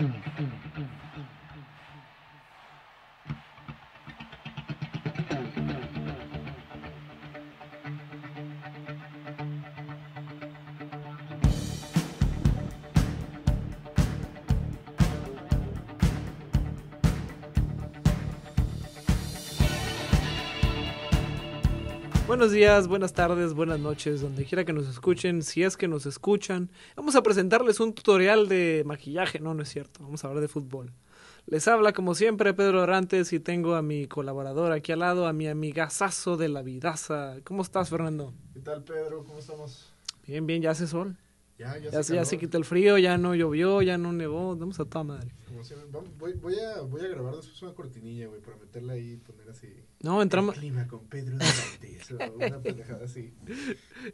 Mm-hmm. Buenos días, buenas tardes, buenas noches, donde quiera que nos escuchen, si es que nos escuchan. Vamos a presentarles un tutorial de maquillaje, no, no es cierto, vamos a hablar de fútbol. Les habla como siempre Pedro Orantes y tengo a mi colaborador aquí al lado, a mi amigazazo de la vidaza. ¿Cómo estás, Fernando? ¿Qué tal, Pedro? ¿Cómo estamos? Bien, bien, ya hace sol. Ya, ya, Ya, se- ya se quitó el frío, ya no llovió, ya no nevó, vamos a toda madre. Vamos- voy, voy a, voy a grabar después una cortinilla, güey, para meterla ahí y poner así. No, entramos... El clima con Pedro Durantes, una pendejada así.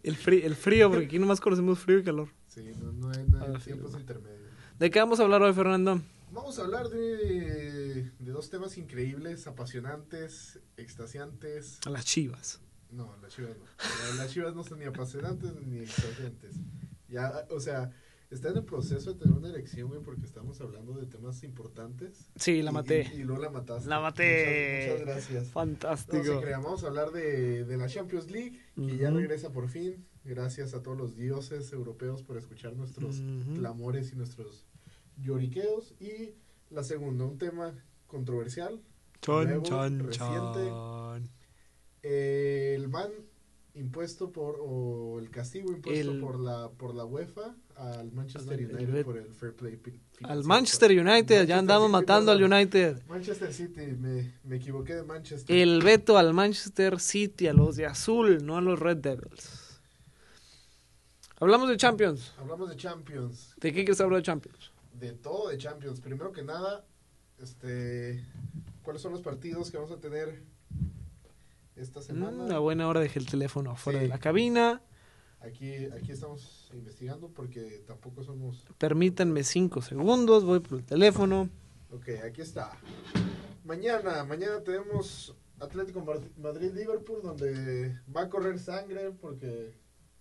El frío, el frío, porque aquí nomás conocemos frío y calor. Sí, no, no hay, no hay Ah, tiempos intermedios. ¿De qué vamos a hablar hoy, Fernando? Vamos a hablar de, de dos temas increíbles, apasionantes, extasiantes. A las chivas. No, las chivas no. Las chivas no son ni apasionantes ni extasiantes. Ya, o sea, está en el proceso de tener una elección, güey, porque estamos hablando de temas importantes. Sí, la Y- maté. Y, y luego la mataste. La maté. Muchas, muchas gracias. No Fantástico. se vamos a hablar de, de la Champions League, que ya regresa por fin. Gracias a todos los dioses europeos por escuchar nuestros clamores y nuestros lloriqueos. Y la segunda, un tema controversial. Chan, nuevo, chan, reciente. chan. Eh, el ban impuesto por, o el castigo impuesto El- por la por la UEFA al Manchester El- el United por el fair play Al. Manchester United, Manchester ya andamos City, matando al. United. Manchester City, me, me equivoqué de Manchester. El veto al Manchester City, a los de azul, no a los Red Devils. Hablamos de Champions. Hablamos de Champions, ¿De qué quieres hablar de Champions? de todo de Champions. Primero que nada, este, ¿cuáles son los partidos que vamos a tener esta Mm, semana? Una buena hora dejé el teléfono afuera Sí. de la cabina. Aquí, aquí estamos investigando porque tampoco somos... Permítanme cinco segundos, voy por el teléfono. Ok, aquí está. Mañana, mañana tenemos Atlético Madrid-Liverpool donde va a correr sangre porque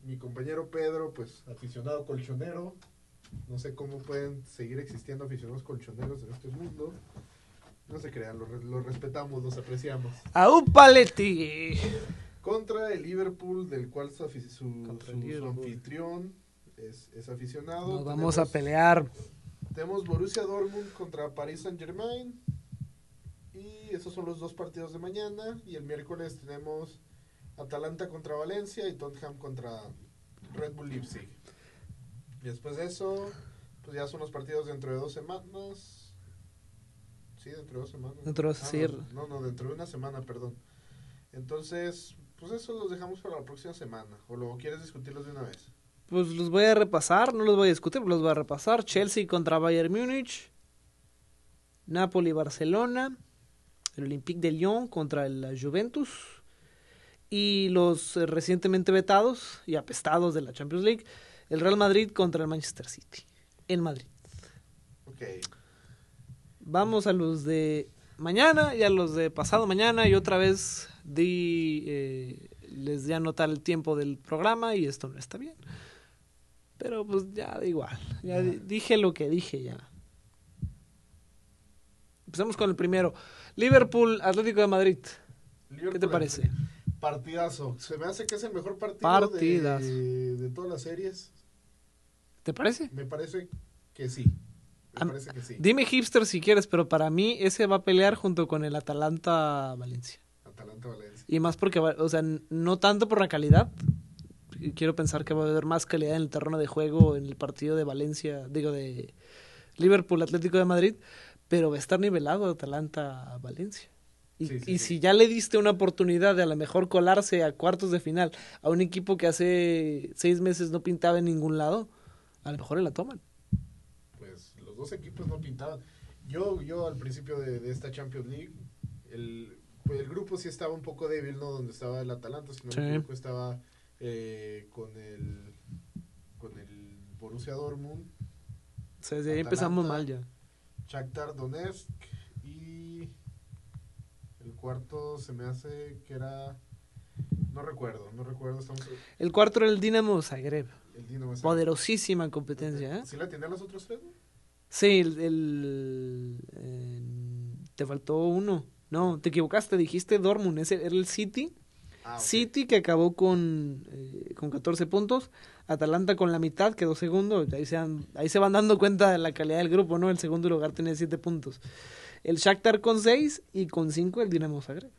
mi compañero Pedro, pues aficionado colchonero, no sé cómo pueden seguir existiendo aficionados colchoneros en este mundo. No se crean, los los respetamos, los apreciamos. ¡Au Paletti! Contra el Liverpool, del cual su, su- anfitrión es, es aficionado. Nos vamos a pelear. tenemos Borussia Dortmund contra Paris Saint Germain. Y esos son los dos partidos de mañana. Y el miércoles tenemos Atalanta contra Valencia y Tottenham contra Red Bull Leipzig. Y después de eso, pues ya son los partidos dentro de dos semanas. Sí, dentro de dos semanas. Dentro de- Ah, no, no, no, dentro de una semana, perdón. Entonces, pues eso los dejamos para la próxima semana. ¿O luego quieres discutirlos de una vez? Pues los voy a repasar, no los voy a discutir, los voy a repasar. Chelsea contra Bayern Múnich, Napoli-Barcelona, el Olympique de Lyon contra la Juventus y los eh, recientemente vetados y apestados de la Champions League, el Real Madrid contra el Manchester City, en Madrid. Ok. Vamos a los de mañana y a los de pasado mañana y otra vez di, eh, les di a anotar el tiempo del programa y esto no está bien. Pero pues ya da igual, ya Ya. di- dije lo que dije ya. Empezamos con el primero. Liverpool, Atlético de Madrid. ¿Qué te parece? Partidazo. Se me hace que es el mejor partido de, de todas las series. ¿Te parece? Me parece que sí. Me Am- parece que sí. Dime hipster si quieres, pero para mí ese va a pelear junto con el Atalanta Valencia. Atalanta Valencia. Y más porque, o sea, no tanto por la calidad. Quiero pensar que va a haber más calidad en el terreno de juego en el partido de Valencia, digo, de Liverpool Atlético de Madrid, pero va a estar nivelado Atalanta Valencia. Y, Sí, sí, y sí. si ya le diste una oportunidad de a lo mejor colarse a cuartos de final a un equipo que hace seis meses no pintaba en ningún lado, a lo mejor le la toman. Dos equipos no pintaban. Yo, yo al principio de, de esta Champions League, el, pues el grupo sí estaba un poco débil, ¿no? Donde estaba el Atalanta, si no Sí. me equivoco, estaba eh, con el con el Borussia Dortmund, O sea, desde ahí empezamos mal ya. Shakhtar Donetsk y el cuarto se me hace que era no recuerdo, no recuerdo, estamos El cuarto era el Dinamo Zagreb. el Dinamo Zagreb. Poderosísima competencia, ¿eh? ¿Sí la tenía los otros tres? Sí, el, el, eh, te faltó uno. No, te equivocaste, dijiste Dortmund, ese era el City. Ah. City que acabó con, eh, con 14 puntos, Atalanta con la mitad, quedó segundo, ahí se, han- ahí se van dando cuenta de la calidad del grupo, ¿no? El segundo lugar tiene 7 puntos. El Shakhtar con 6 y con 5 el Dinamo Zagreb.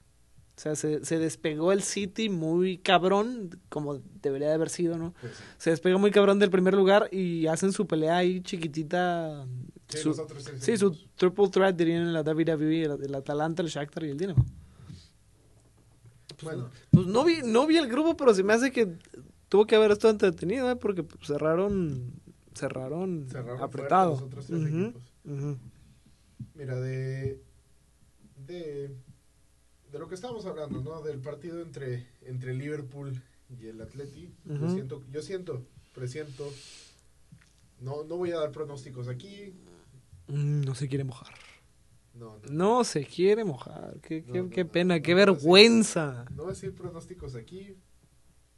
O sea, se, se despegó el City muy cabrón, como debería de haber sido, ¿no? Pues sí. Se despegó muy cabrón del primer lugar y hacen su pelea ahí chiquitita. Sí, su- sí, su triple threat dirían la WWE, el, el Atalanta, el Shakhtar y el Dinamo. Bueno, Pues no vi, no vi el grupo, pero se me hace que tuvo que haber estado entretenido, ¿eh? Porque pues, cerraron, cerraron, cerraron apretado. los otros tres ujú. Mira, de, de, de lo que estábamos hablando, ¿no? Del partido entre, entre Liverpool y el Atleti. yo, Ujú. siento, yo siento, presiento, no, no voy a dar pronósticos aquí. Mm, No se quiere mojar. No, no, No se quiere mojar. Qué, qué, qué pena, qué vergüenza. no voy a decir pronósticos aquí.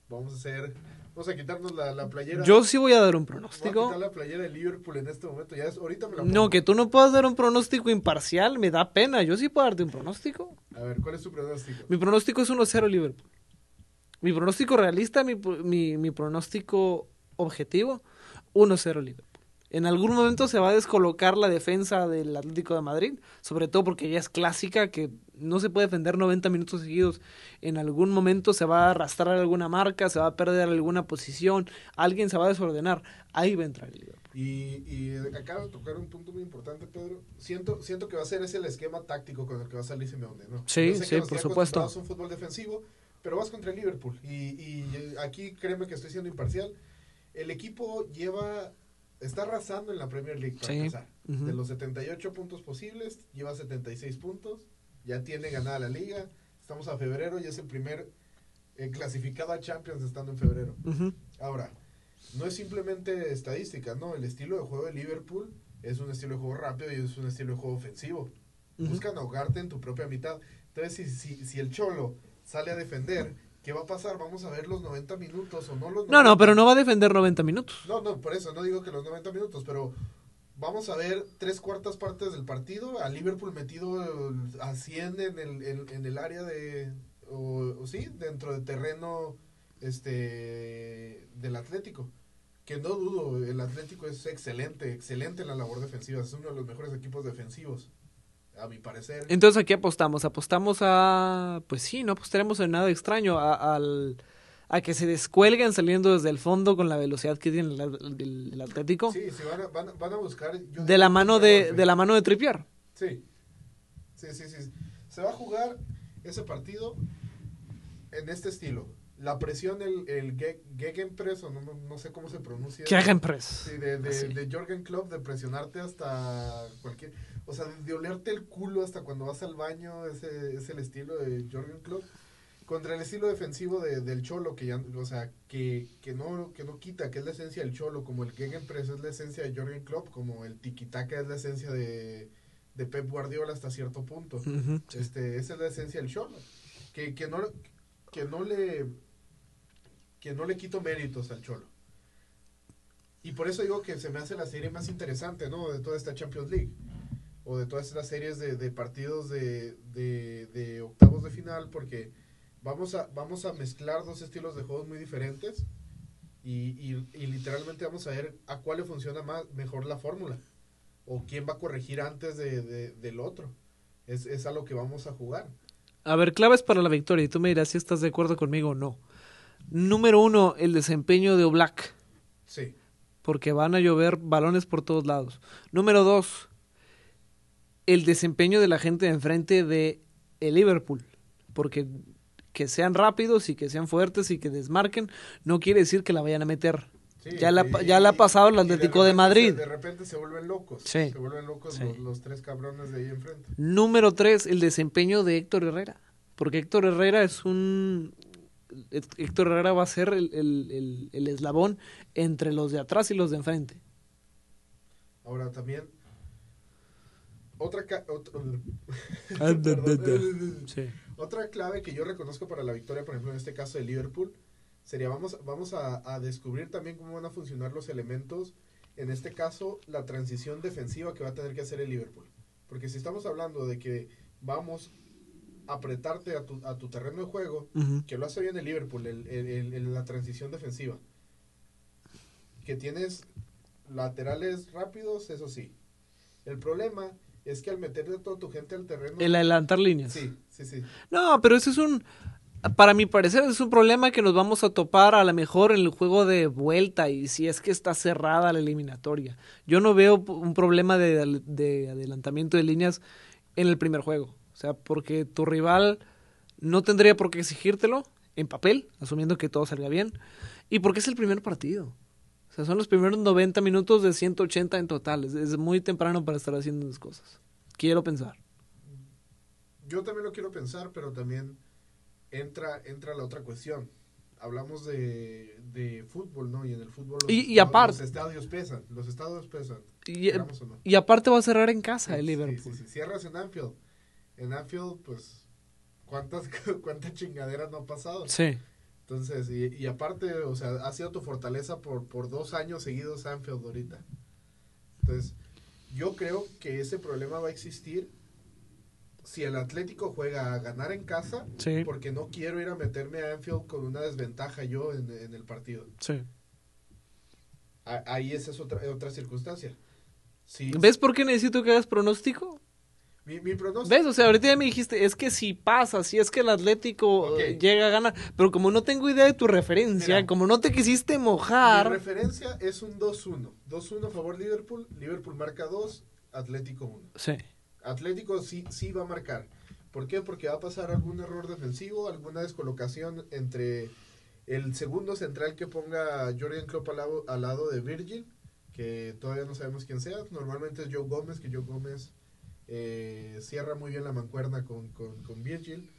Vamos a hacer, vamos a quitarnos la, la playera. Yo sí voy a dar un Voy a pronóstico. quitar la playera de Liverpool en este momento. Ya es, ahorita me la No, pongo. que tú no puedas dar un pronóstico imparcial, me da pena. Yo sí puedo darte un pronóstico. A ver, ¿cuál es tu pronóstico? Mi pronóstico es 1-0 Liverpool. Mi pronóstico realista, mi, mi, mi pronóstico objetivo, 1-0 Liverpool. En algún momento se va a descolocar la defensa del Atlético de Madrid, sobre todo porque ya es clásica que no se puede defender 90 minutos seguidos. En algún momento se va a arrastrar alguna marca, se va a perder alguna posición, alguien se va a desordenar. Ahí va a entrar el Liverpool. Y, y acabo de tocar un punto muy importante, Pedro. Siento, siento que va a ser ese el esquema táctico con el que va a salir Simeone, ¿no? Sí, sí, por supuesto. a un fútbol defensivo, pero vas contra el Liverpool. Y, y aquí créeme que estoy siendo imparcial. El equipo lleva, está arrasando en la Premier League para Sí. empezar. Ujú. De los 78 puntos posibles, lleva 76 puntos. Ya tiene ganada la liga. Estamos a febrero y es el primer eh, clasificado a Champions estando en febrero. Ahora, no es simplemente estadística, ¿no? El estilo de juego de Liverpool es un estilo de juego rápido y es un estilo de juego ofensivo. Buscan ahogarte en tu propia mitad. Entonces, si, si, si el Cholo sale a defender, ¿qué va a pasar? Vamos a ver los 90 minutos o no los 90. No, no, pero no va a defender 90 minutos. No, no, por eso no digo que los 90 minutos, pero vamos a ver tres cuartas partes del partido, a Liverpool metido a 100 en el, en, en el área de, o, o sí, dentro del terreno este del Atlético. Que no dudo, el Atlético es excelente, excelente en la labor defensiva, es uno de los mejores equipos defensivos, a mi parecer. Entonces, ¿a qué apostamos? Apostamos a. Pues sí, no apostaremos en nada extraño. A, al, a que se descuelguen saliendo desde el fondo con la velocidad que tiene el, el- el Atlético. Sí, sí, van a, van, a- van a buscar... yo de la mano de, de la mano de Trippier. Sí. Sí, sí, sí. Se va a jugar ese partido en este estilo. La presión, el, el Ge- Gegenpress, o no, no, no sé cómo se pronuncia. Gegenpress. Sí, de, de, de Jorgen Klopp, de presionarte hasta cualquier... O sea, de olerte el culo hasta cuando vas al baño, ese es el estilo de Jorgen Klopp. Contra el estilo defensivo de- del Cholo, que ya, o sea, que, que, no, que no quita, que es la esencia del Cholo, como el Gegenpress es la esencia de Jorgen Klopp, como el tiki-taka es la esencia de, de Pep Guardiola hasta cierto punto. Este, esa es la esencia del Cholo. Que, que no, que no le que no le quito méritos al Cholo. Y por eso digo que se me hace la serie más interesante, ¿no? De toda esta Champions League. O de todas estas series de, de partidos de, de, de octavos de final, porque vamos a, vamos a mezclar dos estilos de juegos muy diferentes. Y, y, y literalmente vamos a ver a cuál le funciona más, mejor la fórmula. O quién va a corregir antes de, de- del otro. Es, es a lo que vamos a jugar. A ver, claves para la victoria. Y tú me dirás si estás de acuerdo conmigo o no. Número uno, el desempeño de Oblak. Sí. Porque van a llover balones por todos lados. Número dos, el desempeño de la gente de enfrente de el Liverpool. Porque que sean rápidos y que sean fuertes y que desmarquen, no quiere decir que la vayan a meter. Sí, Ya la- y- ya la ha pasado el Atlético de repente Madrid. de repente se vuelven locos. Sí. Se vuelven locos Sí. los, los tres cabrones de ahí enfrente. Número tres, el desempeño de Héctor Herrera. Porque Héctor Herrera es un... Héctor Herrera va a ser el, el- el- el eslabón entre los de atrás y los de enfrente. Ahora también. Otra, otro- Ah, da. Perdón. Sí. Otra clave que yo reconozco para la victoria, por ejemplo, en este caso de Liverpool, sería vamos, vamos a, a descubrir también cómo van a funcionar los elementos en este caso, la transición defensiva que va a tener que hacer el Liverpool. Porque si estamos hablando de que vamos a apretarte a tu, a tu terreno de juego, que lo hace bien el Liverpool, el, el- el- el- la transición defensiva. Que tienes laterales rápidos, eso sí. El problema es que al meterle toda tu gente al terreno... El adelantar líneas. Sí, sí, sí. No, pero ese es un. Para mi parecer, es un problema que nos vamos a topar a lo mejor en el juego de vuelta y si es que está cerrada la eliminatoria. Yo no veo un problema de, de adelantamiento de líneas en el primer juego. O sea, porque tu rival no tendría por qué exigírtelo en papel, asumiendo que todo salga bien. Y porque es el primer partido. O sea, son los primeros 90 minutos de 180 en total. Es, es muy temprano para estar haciendo esas cosas. Quiero pensar. Yo también lo quiero pensar, pero también entra, entra la otra cuestión. Hablamos de, de fútbol, ¿no? Y en el fútbol los, Y- y aparte- los estadios pesan. Los estadios pesan. Y, no. y aparte va a cerrar en casa el Liverpool. sí, sí. Cierras en Anfield. En Anfield, pues, ¿cuántas, cuántas chingaderas no ha pasado? Sí. Entonces, y, y aparte, o sea, ha sido tu fortaleza por, por dos años seguidos Anfield ahorita. Entonces, yo creo que ese problema va a existir si el Atlético juega a ganar en casa, Sí. porque no quiero ir a meterme a Anfield con una desventaja yo en, en el partido. Sí. A- ahí esa es otra, otra circunstancia. Si, ¿Ves por qué necesito que hagas pronóstico? Mi, mi pronóstico. ¿Ves? O sea, ahorita ya me dijiste, es que si pasa, si es que el Atlético eh, llega a ganar, pero como no tengo idea de tu referencia, Mira. como no te quisiste Mi mojar, referencia es un 2-1. 2-1 a favor Liverpool. Liverpool marca 2, Atlético 1. sí, Atlético sí, sí va a marcar. ¿Por qué? Porque va a pasar algún error defensivo, alguna descolocación entre el segundo central que ponga Jordan Klopp al lado, al lado de Virgil, que todavía no sabemos quién sea. Normalmente es Joe Gómez, que Joe Gómez eh, cierra muy bien la mancuerna con, con, con Virgil.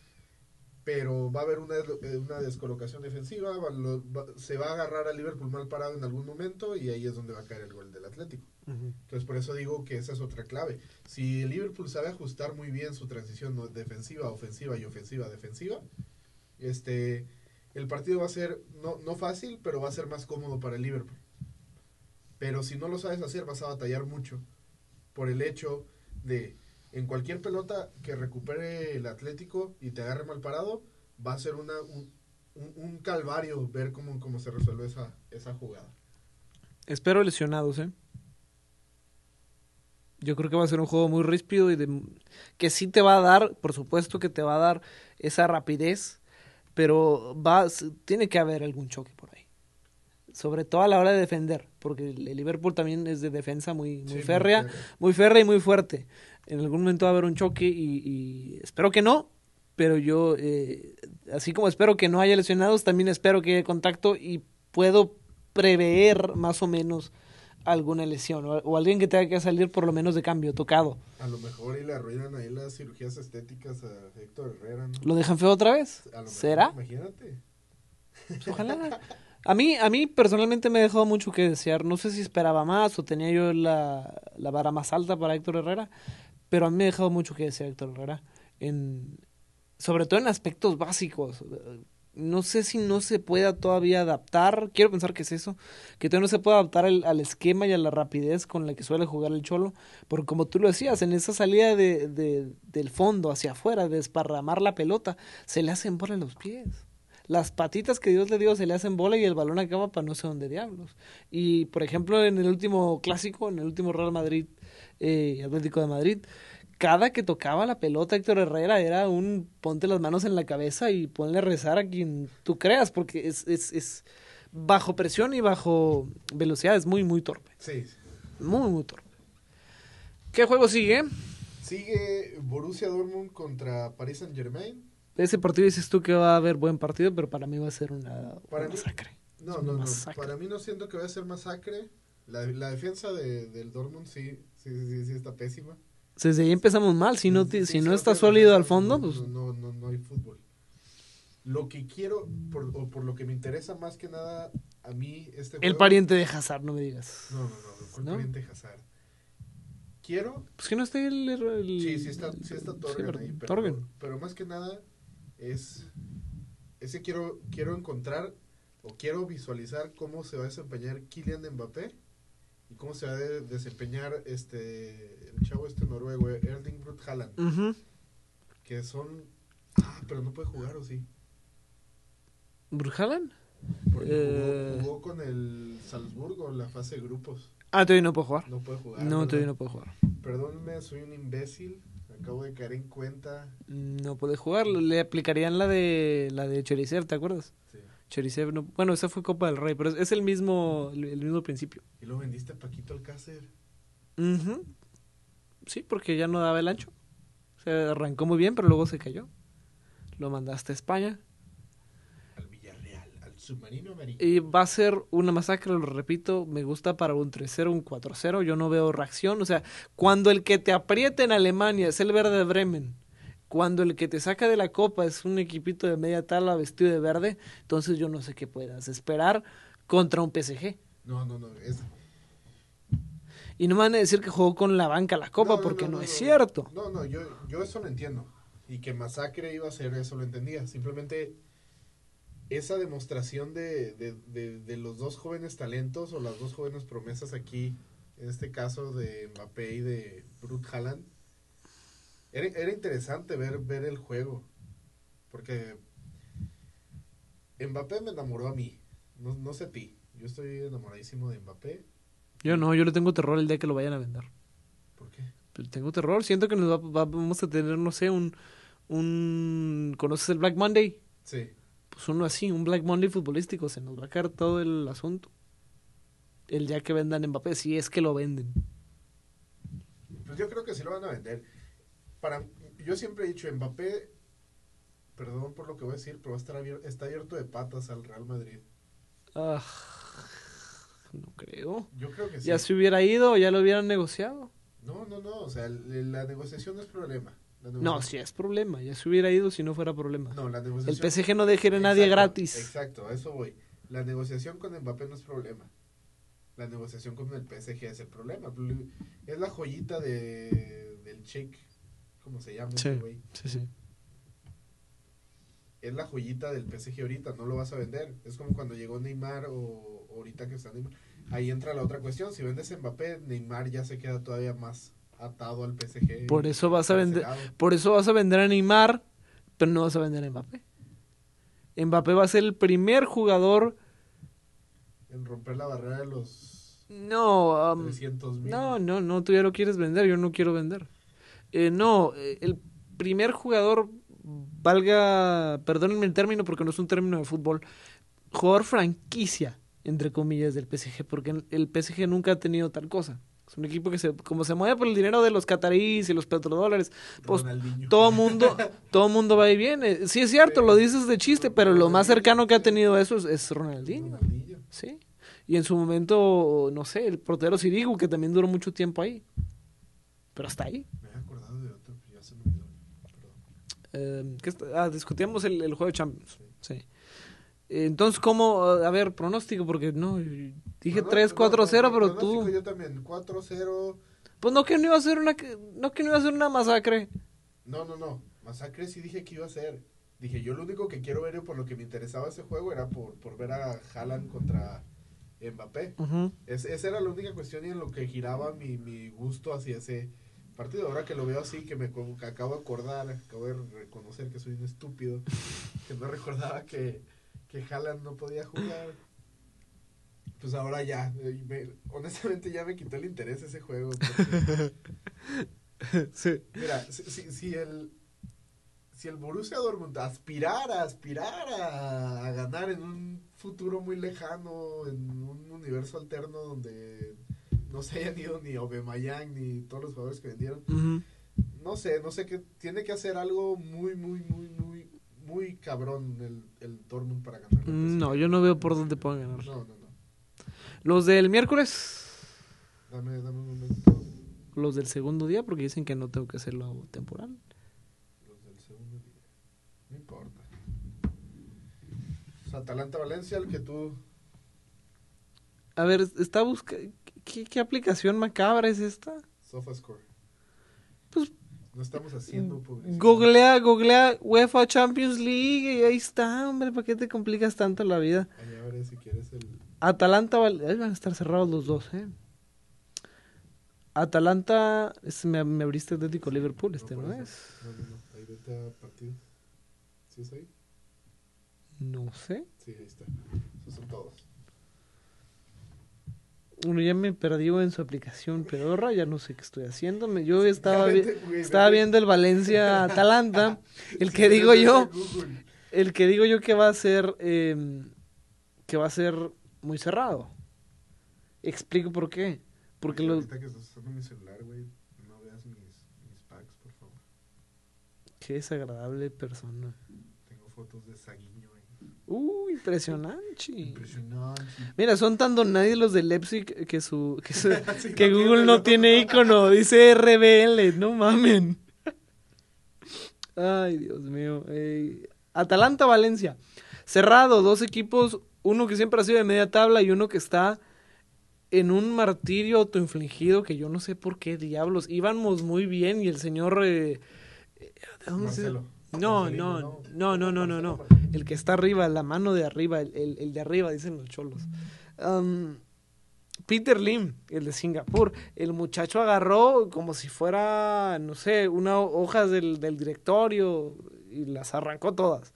Pero va a haber una, eh, una descolocación defensiva, va- lo- va- se va a agarrar a Liverpool mal parado en algún momento y ahí es donde va a caer el gol del Atlético. Entonces por eso digo que esa es otra clave. Si el Liverpool sabe ajustar muy bien su transición defensiva, ofensiva y ofensiva, defensiva, este, el partido va a ser no, no fácil, pero va a ser más cómodo para el Liverpool. Pero si no lo sabes hacer, vas a batallar mucho por el hecho de en cualquier pelota que recupere el Atlético y te agarre mal parado, va a ser una, un, un- un calvario ver cómo, se resuelve esa, esa jugada. espero lesionados, ¿eh? Yo creo que va a ser un juego muy ríspido y de, que sí te va a dar, por supuesto que te va a dar esa rapidez, pero va, tiene que haber algún choque por ahí. Sobre todo a la hora de defender, porque el Liverpool también es de defensa muy, muy Sí, férrea, muy férrea y muy fuerte. En algún momento va a haber un choque y, y espero que no, pero yo, eh, así como espero que no haya lesionados, también espero que haya contacto y puedo prever más o menos alguna lesión o, o alguien que tenga que salir por lo menos de cambio, tocado. A lo mejor y le arruinan ahí las cirugías estéticas a Héctor Herrera, ¿no? ¿Lo dejan feo otra vez? A lo mejor, ¿Será? Imagínate. Pues ojalá. A mí, a mí personalmente me ha dejado mucho que desear. No sé si esperaba más o tenía yo la, la vara más alta para Héctor Herrera, pero a mí me ha dejado mucho que desear Héctor Herrera. En, sobre todo en aspectos básicos. No sé si no se pueda todavía adaptar. Quiero pensar que es eso. Que todavía no se puede adaptar al, esquema y a la rapidez con la que suele jugar el Cholo. Porque como tú lo decías, en esa salida de, de- del fondo hacia afuera, de desparramar la pelota, se le hacen bola los pies las patitas que Dios le dio se le hacen bola y el balón acaba para no sé dónde diablos. Y por ejemplo, en el último clásico, en el último Real Madrid, eh, Atlético de Madrid, cada que tocaba la pelota Héctor Herrera era un ponte las manos en la cabeza y ponle a rezar a quien tú creas, porque es, es, es bajo presión y bajo velocidad es muy, muy torpe. Sí. Muy, muy torpe. ¿Qué juego sigue? Sigue Borussia Dortmund contra Paris Saint Germain. Ese partido dices tú que va a haber buen partido, pero para mí va a ser una, Para una mí- masacre. No, no, no. Para mí no siento que va a ser masacre. La, la defensa de, del Dortmund sí, sí, sí, sí, está pésima. Desde ahí empezamos mal. Si no, Sí, si no está sólido al fondo, no, pues No, no, no hay fútbol. Lo que quiero, por, o por lo que me interesa más que nada a mí este el pariente de Hazard, no me digas. No, no, no, no, ¿cuál ¿No? pariente Hazard? Quiero Pues que no esté el... el- Sí, sí está, sí está Torgen pero- ahí, pero más que nada es ese quiero quiero encontrar o quiero visualizar cómo se va a desempeñar Kylian Mbappé y cómo se va a de- desempeñar este el chavo este noruego, Erling Brut Haaland, Ujú. que son ah, pero no puede jugar o sí, ¿Brujalan? porque Eh. jugó, jugó con el Salzburgo en la fase de grupos. Ah, todavía no puedo jugar. No puede jugar. No, ¿verdad? todavía no puedo jugar. Perdónenme, soy un imbécil. Acabo de caer en cuenta. No puede jugar. Le aplicarían la de la de Cherisev, ¿te acuerdas? Sí. No. Bueno, esa fue Copa del Rey, pero es, es el mismo el, mismo principio. Y lo vendiste a Paquito Alcácer. Ujú. Sí, porque ya no daba el ancho. Se arrancó muy bien, pero luego se cayó. Lo mandaste a España. Submarino amarillo. Y va a ser una masacre, lo repito. Me gusta para un 3-0, un 4-0. Yo no veo reacción. O sea, cuando el que te aprieta en Alemania es el verde Bremen, cuando el que te saca de la copa es un equipito de media tabla vestido de verde, entonces yo no sé qué puedas esperar contra un PSG. No, no, no. Es, Y no me van a decir que jugó con la banca la copa, No, no, porque no, no, es cierto. No, no, yo, yo eso lo entiendo. Y que Masacre iba a ser eso lo entendía. Simplemente esa demostración de, de, de, de los dos jóvenes talentos o las dos jóvenes promesas aquí, en este caso de Mbappé y de Brut Haaland, era, era interesante ver, ver el juego. Porque Mbappé me enamoró a mí. No, no sé a ti. Yo estoy enamoradísimo de Mbappé. Yo no, yo le tengo terror el día que lo vayan a vender. ¿Por qué? Pero tengo terror, siento que nos va- va- vamos a tener, no sé, un, un... ¿Conoces el Black Monday? Sí. Pues uno así, un Black Monday futbolístico, se nos va a caer todo el asunto. El día que vendan Mbappé, si es que lo venden. Pues yo creo que sí lo van a vender. Para, yo siempre he dicho, Mbappé, perdón por lo que voy a decir, pero va a estar abierto, está abierto de patas al Real Madrid. Ah, no creo. Yo creo que sí. Ya se hubiera ido, ya lo hubieran negociado. No, no, no, o sea, la negociación no es problema. No, si es problema, ya se hubiera ido si no fuera problema. No, la el negociación... PSG no deja ir a nadie Exacto, gratis. Exacto, a eso voy. La negociación con Mbappé no es problema. La negociación con el PSG es el problema. Es la joyita de, del chick, ¿cómo se llama Sí. ese güey? Sí, sí. es la joyita del PSG ahorita, no lo vas a vender. Es como cuando llegó Neymar o o ahorita que está Neymar. Ahí entra la otra cuestión, si vendes Mbappé, Neymar ya se queda todavía más atado al PSG. Por eso vas a vender, por eso vas a vender a Neymar, pero no vas a vender a Mbappé. Mbappé va a ser el primer jugador. En romper la barrera de los No, um, 300 mil. no, no, no, tú ya lo quieres vender, yo no quiero vender. Eh, no, eh, el primer jugador, valga, perdónenme el término porque no es un término de fútbol, jugador franquicia, entre comillas, del PSG, porque el- el PSG nunca ha tenido tal cosa. Es un equipo que se, como se mueve por el dinero de los cataríes y los petrodólares, pues Ronaldinho. todo mundo, todo mundo va y viene. Sí es cierto, lo dices de chiste, pero lo más cercano que ha tenido eso es, es Ronaldinho. Ronaldinho. Sí. Y en su momento, no sé, el portero Sirigu, que también duró mucho tiempo ahí. Pero hasta ahí. Me he acordado de otro, pero ya se me olvidó. Eh. Ah, discutíamos el, el juego de Champions. Sí. Entonces, ¿cómo? A ver, pronóstico, porque no, dije Prono- 3-4-0, pero tú... Yo también, 4-0. Pues no que no iba a ser una, no que no iba a ser una masacre. No, no, no. Masacre sí dije que iba a ser. Dije, yo lo único que quiero ver y por lo que me interesaba ese juego era por, por ver a Haaland contra Mbappé. Es- esa era la única cuestión y en lo que giraba mi, mi gusto hacia ese partido. Ahora que lo veo así, que me que acabo de acordar, acabo de reconocer que soy un estúpido, que no recordaba que, que Haaland no podía jugar. Pues ahora ya, eh, me- honestamente ya me quitó el interés ese juego. porque- Sí. Mira, si, si, si el si el Borussia Dortmund aspirara, aspirara a ganar en un futuro muy lejano, en un universo alterno donde no se hayan ido ni Aubameyang ni todos los jugadores que vendieron, no sé, no sé qué, tiene que hacer algo muy, muy, muy, muy, muy cabrón el, el Dortmund para ganar. No, yo no veo por dónde puedan ganar. No, no, no. Los del miércoles, Dame, dame un momento. los del segundo día, porque dicen que no tengo que hacerlo temporal. Los del segundo día. No importa. O sea, Atalanta-Valencia, el que tú A ver, está buscando... ¿Qué, ¿Qué aplicación macabra es esta? SofaScore. No estamos haciendo publicidad. googlea, googlea UEFA Champions League y ahí está, hombre, ¿para qué te complicas tanto la vida? Si quieres el... Atalanta, ahí van a estar cerrados los dos, ¿eh? Atalanta, es- me, me abriste Atlético Liverpool, este no es. No, no, no. Ahí vete a partidos. ¿Sí es ahí? No sé. Sí, ahí está. Esos son todos. Bueno, ya me perdí en su aplicación pedorra, ya no sé qué estoy haciendo. Me- Yo estaba, vi- estaba viendo el Valencia Atalanta, el que digo yo, el que digo yo que va a ser eh, que va a ser muy cerrado. Explico por qué. Porque lo, Ahorita que estás usando mi celular, güey, no veas mis, mis packs, por favor. qué desagradable persona. Tengo fotos de. Uh, impresionante. Impresionante. Mira, son tan donadis los de Leipzig que su que, su- Sí, que no Google no ¿no? tiene icono, dice RBL, no mamen. Ay, Dios mío. Atalanta Valencia. Cerrado, dos equipos, uno que siempre ha sido de media tabla y uno que está en un martirio autoinfligido que yo no sé por qué diablos. Íbamos muy bien y el señor eh, eh, ¿de dónde se- Marcelo. No, Marcelino, no, no, no, no, no, no. Marcelo, El que está arriba, la mano de arriba, el, el- de arriba, dicen los cholos. Am, Peter Lim, el de Singapur. El muchacho agarró como si fuera, no sé, una hoja del, del directorio y las arrancó todas.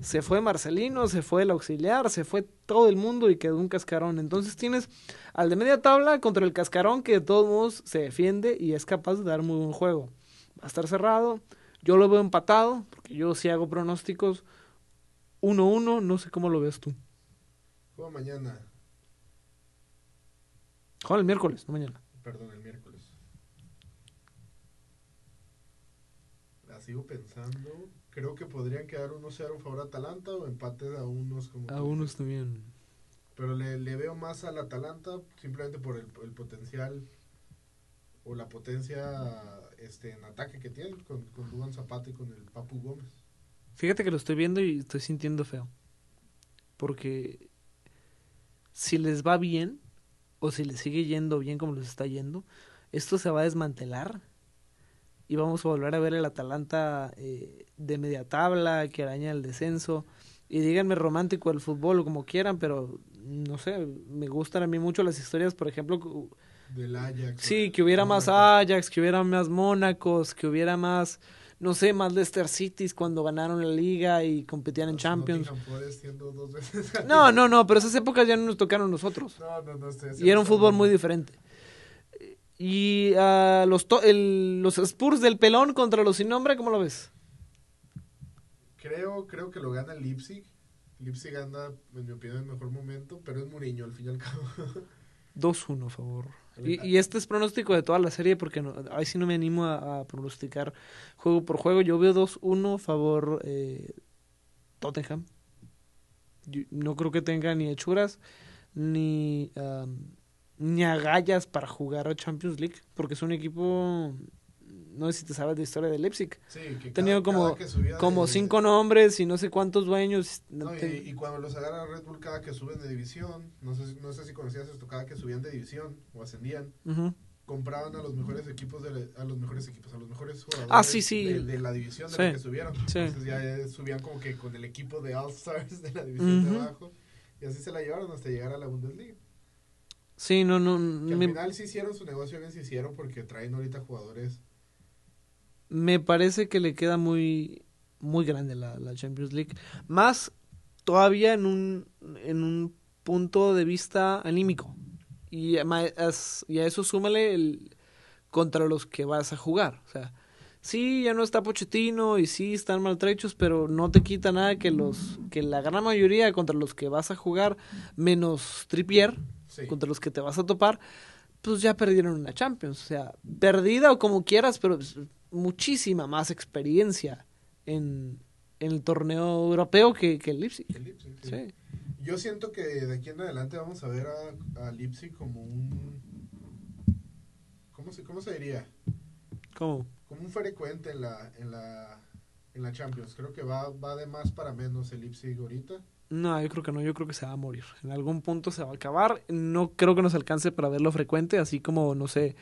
Se fue Marcelino, se fue el auxiliar, se fue todo el mundo y quedó un cascarón. Entonces tienes al de media tabla contra el cascarón que de todos modos se defiende y es capaz de dar muy buen juego. Va a estar cerrado. Yo lo veo empatado, porque yo sí hago pronósticos 1-1, no sé cómo lo ves tú. Juego mañana. Juega el miércoles, no mañana. Perdón, el miércoles. La sigo pensando. Creo que podrían quedar 1-0 a favor a Atalanta o empate a unos como... A unos también. Pero le, le veo más al Atalanta simplemente por el, el potencial o la potencia este, en ataque que tiene con, con Dugan Zapata y con el Papu Gómez. Fíjate que lo estoy viendo y estoy sintiendo feo. Porque si les va bien, o si les sigue yendo bien como les está yendo, esto se va a desmantelar. Y vamos a volver a ver el Atalanta eh, de media tabla, que araña el descenso. Y díganme romántico el fútbol o como quieran, pero no sé, me gustan a mí mucho las historias, por ejemplo, Del Ajax. Sí, que hubiera más Ajax, que hubiera más Mónacos, que hubiera más, no sé, más Leicester Cities cuando ganaron la liga y competían en Champions. Dos veces No, no, no, pero esas épocas ya no nos tocaron a nosotros. No, no, no estoy Y era un fútbol muy diferente. Y ah, los, to- el- los Spurs del pelón contra los sin nombre, ¿cómo lo ves? Creo, creo que lo gana el Leipzig. Leipzig anda, en mi opinión, en mejor momento, pero es Mourinho al fin y al cabo. 2-1, a favor. Y, este es pronóstico de toda la serie porque no, ahí sí no me animo a, pronosticar juego por juego. Yo veo 2-1 favor eh, Tottenham. No creo que tenga ni hechuras ni, ni agallas para jugar a Champions League porque es un equipo, no sé si te sabes de historia de Leipzig. Sí, que tenido cada- como, cada que como cinco nombres y no sé cuántos dueños. No, y, cuando los agarra Red Bull cada que suben de división, no sé, si- no sé si conocías esto, cada que subían de división o ascendían, compraban a los mejores equipos, de a los mejores equipos, a los mejores jugadores Ah, sí, sí. De, de la división de Sí, la que subieron. Entonces ya eh, subían como que con el equipo de All Stars de la división de abajo y así se la llevaron hasta llegar a la Bundesliga. Sí, no, no. Que al me- final sí hicieron su negocio bien, sí hicieron porque traen ahorita jugadores. Me parece que le queda muy muy grande la, la Champions League más todavía en un en un punto de vista anímico y a, y eso súmale el contra los que vas a jugar o sea sí ya no está Pochettino y sí están maltrechos pero no te quita nada que los que la gran mayoría contra los que vas a jugar menos Trippier Sí. contra los que te vas a topar, pues ya perdieron una Champions. O sea, perdida o como quieras, pero muchísima más experiencia en, en el torneo europeo que, que el Leipzig. el Leipzig, sí. Sí. Yo siento que de aquí en adelante vamos a ver a, a Leipzig como un... ¿Cómo se, cómo se diría? ¿Cómo? como un frecuente en la en la en la Champions. Creo que va va de más para menos el Leipzig ahorita. No, yo creo que no, yo creo que se va a morir. En algún punto se va a acabar. No creo que nos alcance para verlo frecuente, así como, no sé,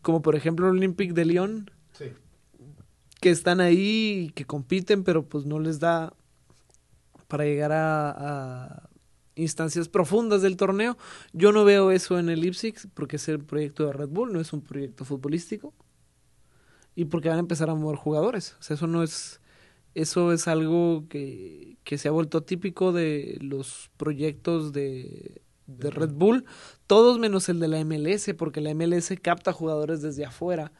como por ejemplo el Olympique de Lyon, Sí. Que están ahí y que compiten, pero pues no les da para llegar a, a, instancias profundas del torneo. Yo no veo eso en el Leipzig porque es el proyecto de Red Bull, no es un proyecto futbolístico. Y porque van a empezar a mover jugadores. O sea, eso no es. Eso es algo que, que se ha vuelto típico de los proyectos de, de Red Bull, todos menos el de la MLS, porque la MLS capta jugadores desde afuera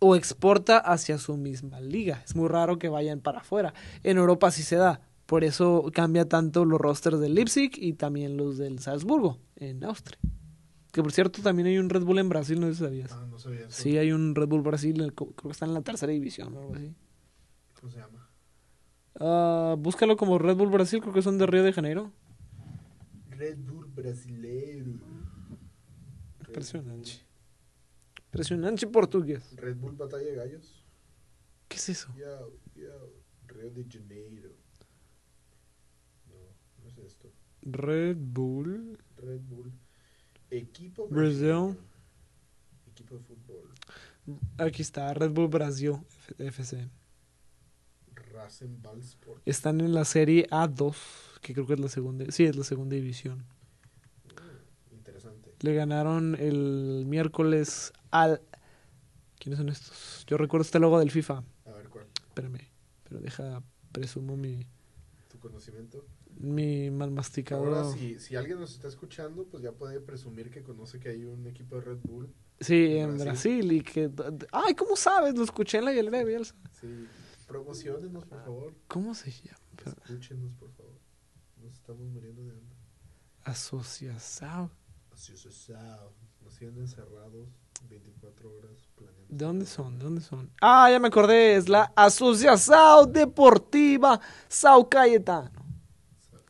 o exporta hacia su misma liga. Es muy raro que vayan para afuera. En Europa sí se da. Por eso cambia tanto los rosters del Leipzig y también los del Salzburgo, en Austria. Que por cierto, también hay un Red Bull en Brasil, no sé si sabías. Ah, no sabía eso. Sí, hay un Red Bull Brasil, creo que está en la tercera división o algo así. ¿Cómo se llama? Ah, búscalo como Red Bull Brasil, creo que son de Río de Janeiro. Red Bull brasileiro. Impresionante. Impresionante portugués. Bull- Red Bull Batalla de Gallos. ¿Qué es eso? Río de Janeiro. No, no es esto. Red Bull. Red Bull. Equipo Brasil. Equipo de fútbol. Aquí está, Red Bull Brasil FC. Rasenball Sport. Están en la serie A2, que creo que es la segunda. Sí, es la segunda división. Le ganaron el miércoles al. ¿Quiénes son estos? Yo recuerdo este logo del FIFA. A ver cuál. Espérame, pero deja, presumo mi, Tu conocimiento. mi mal masticado. Ahora, si, si alguien nos está escuchando, pues ya puede presumir que conoce que hay un equipo de Red Bull. Sí, en en Brasil. Brasil. Y que. Ay, ¿cómo sabes? Lo escuché en la hielera de Bielsa. Sí. Promocionenos, por favor. ¿Cómo se llama? Escúchenos, por favor. Nos estamos muriendo de hambre. Asociación. Así es, asado. Nos siguen encerrados 24 horas planeando. ¿De dónde son? ¿De dónde son? Ah, ya me acordé, es la Asociación Deportiva Sao Cayetano.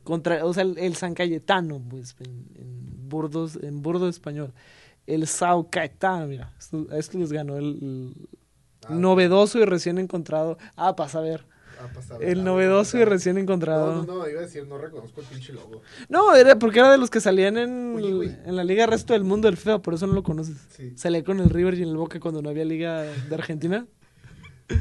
Contra, o sea, el, el San Cayetano, pues, en, en burdos, en burdo español. El Sao Cayetano, mira, esto, a esto les ganó el, el Ah, novedoso y recién encontrado. Ah, pasa a ver. A El novedoso y recién encontrado. No, no, no, iba a decir, no reconozco el pinche logo. No, era porque era de los que salían en, en la liga resto del mundo del feo, por eso no lo conoces. Sí. Salía con el River y en el Boca cuando no había liga de Argentina.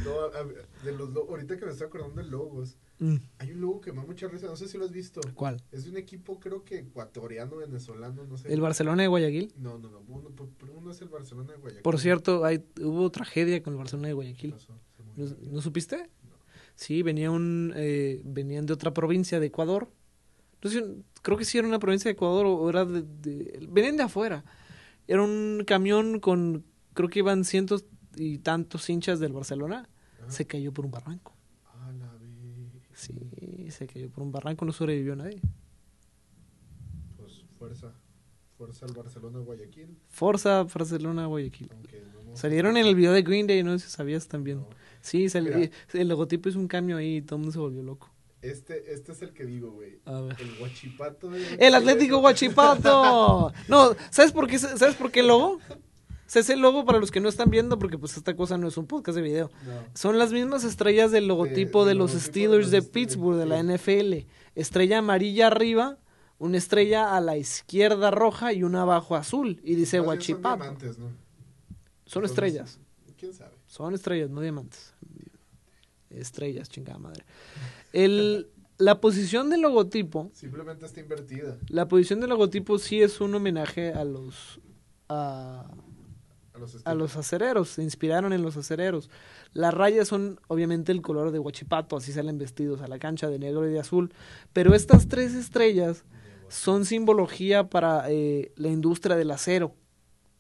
No, a- de los lo- ahorita que me estoy acordando de logos, Mm, hay un logo que me da mucha risa, no sé si lo has visto. ¿Cuál? Es de un equipo, creo que ecuatoriano, venezolano, no sé. ¿El Barcelona de Guayaquil? No, no, no, uno, uno es el Barcelona de Guayaquil. Por cierto, hay, hubo tragedia con el Barcelona de ¿Qué Guayaquil. no supiste? Sí, venía un, eh, venían de otra provincia de Ecuador. No sé, creo que sí era una provincia de Ecuador o era de, de- venían de afuera. Era un camión con, creo que iban cientos y tantos hinchas del Barcelona. Ajá. Se cayó por un barranco. A la vez. Sí, se cayó por un barranco, no sobrevivió nadie. Pues fuerza. Fuerza al Barcelona Guayaquil. Forza Barcelona Guayaquil. No Salieron en el video de Green Day, no sé si sabías también. No. Sí, sal- Mira. el logotipo es un cambio ahí y todo el mundo se volvió loco. Este, este es el que digo, güey. A ver. El guachipato. de- El Atlético Guachipato. No, ¿sabes por qué? ¿Sabes por qué el logo? Es el logo para los que no están viendo, porque pues esta cosa no es un podcast de video. No. Son las mismas estrellas del logotipo de, los logotipo de Steelers los de, Pittsburgh, de la. NFL. Estrella amarilla arriba, una estrella a la izquierda roja y una abajo azul. Y dice Guachipato. Son. Son estrellas. ¿Quién sabe? Son estrellas, no diamantes. Estrellas, chingada madre. El, la posición del logotipo, Simplemente está invertida. la posición del logotipo sí es un homenaje a los a, A los, a los acereros, se inspiraron en los acereros. Las rayas son obviamente el color de Huachipato, así salen vestidos a la cancha de negro y de azul, pero estas tres estrellas son simbología para eh, la industria del acero,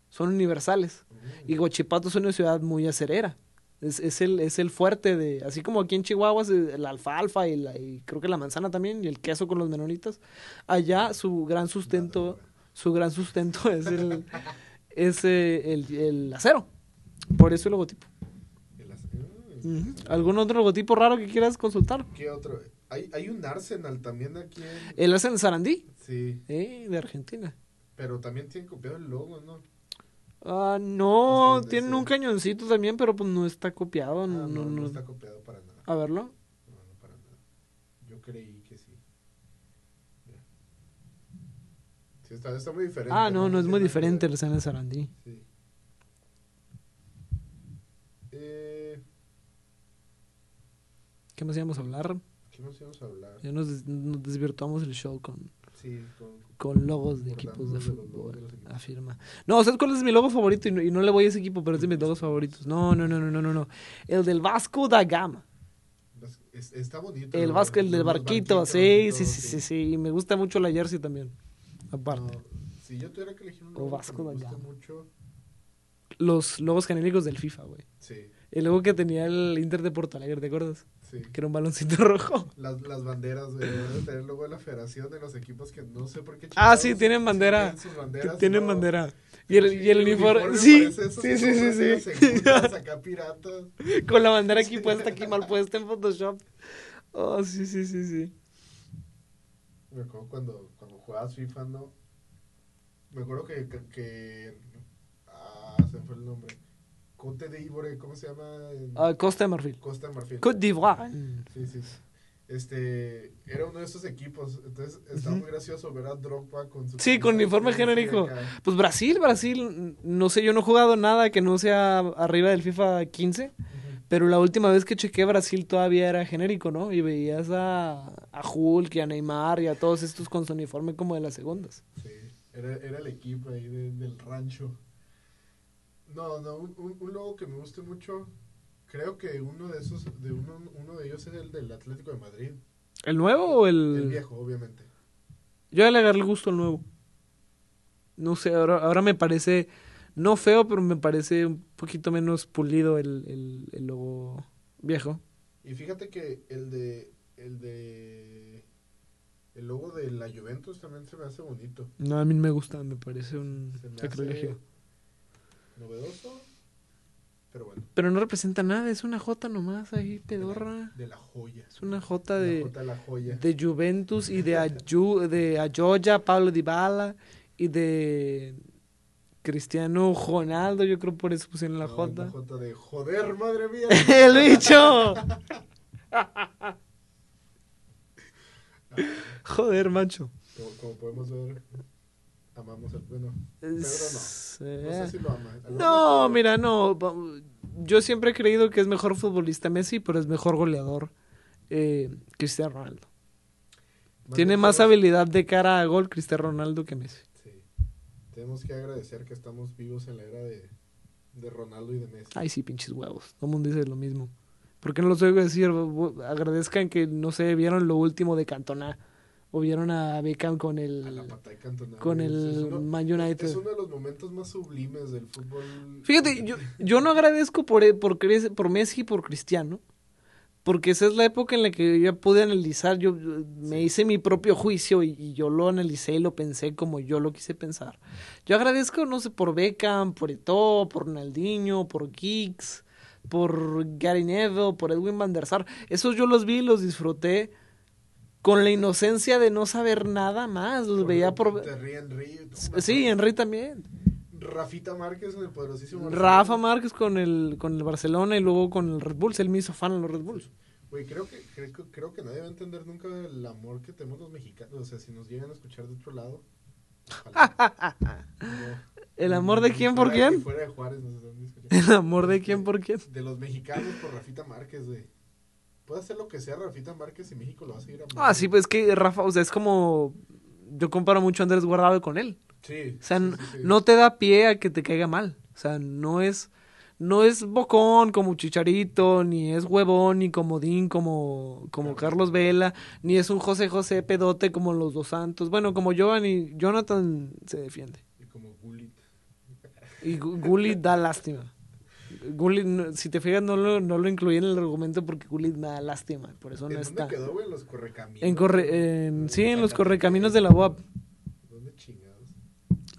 son universales. Y Huachipato es una ciudad muy acerera. Es, es, el, es el fuerte de, así como aquí en Chihuahua, es la alfalfa y, la, y creo que la manzana también, y el queso con los menonitas. Allá su gran sustento, su gran sustento es el, es, eh, el, el acero. Por eso el logotipo. El. ¿Algún otro logotipo raro que quieras consultar? ¿Qué otro? Hay, hay un Arsenal también aquí en... El Arsenal Sarandí, Sí, eh, de Argentina. pero también tienen copiado el logo, ¿no? Ah, no, Hasta donde tienen un cañoncito también, pero pues no está copiado. Ah, no, no, no, no no. está copiado para nada. A verlo. No, no para nada. Yo creí que sí. Mira. Sí, está, está muy diferente. Ah, no, no es tiene muy diferente el Arsenal Sarandí. Sí. Eh, ¿Qué más íbamos a hablar? ¿Qué más íbamos a hablar? Ya nos, des- nos desvirtuamos el show con... Sí, con, con logos de equipos de fútbol. Afirma. No, ¿sabes cuál es mi logo favorito? Y no, y no le voy a ese equipo, pero es de mis logos favoritos. No, no, no, no, no, no. no. El del Vasco da Gama. es- está bonito. El. Vasco, el del barquito. Sí, sí, sí, sí, sí. Y me gusta mucho la jersey también. Aparte. Si yo tuviera que elegir un O logo Vasco me da gusta Gama. mucho, Los logos genéricos del FIFA, güey. sí, El logo que tenía el Inter de Porto Alegre, ¿te acuerdas? sí. Que era un baloncito rojo. Las, las banderas, güey, deben de la federación de los equipos que no sé por qué. Ah, sí, tienen bandera. tienen sus banderas, Tienen no. bandera. Y el, y el uniforme. Sí, sí, sí, sí, segundas acá piratas. Con la bandera aquí puesta, aquí mal puesta en Photoshop. Oh, sí, sí, sí, sí. Me acuerdo cuando, cuando jugabas FIFA, ¿no? Me acuerdo que, que, que- Ah, se me fue el nombre. Cote de Ivore, ¿cómo se llama? Ah, Costa de Marfil. Costa de Marfil. Côte d'Ivoire. Sí, sí. Este, era uno de esos equipos, entonces estaba Ujú. muy gracioso ver a Drogba con su Sí, con uniforme genérico. acá. Pues Brasil, Brasil, no sé, yo no he jugado nada que no sea arriba del FIFA 15, Ujú. pero la última vez que chequé Brasil todavía era genérico, ¿no? Y veías a, a Hulk y a Neymar y a todos estos con su uniforme como de las segundas. Sí, era, era el equipo ahí de- del rancho. No, no, un, un, logo que me guste mucho, creo que uno de esos, de uno, uno de ellos es el del Atlético de Madrid. ¿El nuevo o el...? El viejo, obviamente. Yo ya le agarré el gusto al nuevo. No sé, ahora, ahora me parece, no feo, pero me parece un poquito menos pulido el, el, el logo viejo. Y fíjate que el de, el de, el logo de la Juventus también se me hace bonito. No, a mí me gusta, me parece un me sacrilegio. Novedoso, pero bueno. Pero no representa nada, es una J nomás ahí, pedorra. De la joya. Es una J de, jota de la joya. de Juventus y de, Ayu, de Ayoya, Pablo Dybala y de Cristiano Ronaldo, yo creo por eso pusieron la No, J. La jota de joder, madre mía. ¡El bicho! Joder, macho. Como, como podemos ver, amamos al bueno. Es- No sé si lo ama. No, mira, no. Yo siempre he creído que es mejor futbolista Messi, pero es mejor goleador eh, Cristiano Ronaldo. Tiene más habilidad de cara a gol Cristiano Ronaldo que Messi. Sí. Tenemos que agradecer que estamos vivos en la era de, de Ronaldo y de Messi. Ay, sí, pinches huevos. Todo el mundo dice lo mismo. ¿Por qué no los oigo decir? Agradezcan que, no sé, vieron lo último de Cantona. O vieron a Beckham con A la el, pata con el Es uno- Man United. Es uno de los momentos más sublimes del fútbol. Fíjate, yo, yo no agradezco por, e- por, Messi y por Cristiano. Porque esa es la época en la que yo ya pude analizar, yo yo me hice mi propio juicio y, y yo lo analicé y lo pensé como yo lo quise pensar. Yo agradezco, no sé, por Beckham, por Eto'o, por Ronaldinho, por Giggs, por Gary Neville, por Edwin van der Sar. Esos yo los vi y los disfruté con la inocencia de no saber nada más. Los veía por... Terry Henry. no, Sí, Henry también. Rafita Márquez en el poderosísimo. Rafa Márquez con el, con el Barcelona y luego con el Red Bull. Él me hizo fan en los Red Bulls. Güey, creo que, creo, creo que nadie va a entender nunca el amor que tenemos los mexicanos. O sea, si nos llegan a escuchar de otro lado. No. ¿El amor de quién por quién? fuera de Juárez. ¿El amor de quién por quién? De los mexicanos por Rafita Márquez, güey. Puede hacer lo que sea Rafita Márquez y México lo va a seguir amando. Ah, sí, pues es que Rafa, o sea, es como. Yo comparo mucho a Andrés Guardado con él. Sí. O sea, sí, n- sí, sí. no te da pie a que te caiga mal. O sea, no es. No es bocón como Chicharito, ni es huevón, ni comodín como, como Carlos Vela, ni es un José José pedote como los dos santos. Bueno, como Giovanni, Jonathan se defiende. Y como Gullit. Y Gu- Gullit da lástima. Gullit, no- si te fijas, no lo, no lo incluí en el argumento porque Gullit me da lástima. Por eso ¿En no dónde está. quedó, güey? En los correcaminos. En corre, en- sí, en los correcaminos de la UAP. ¿Dónde chingados?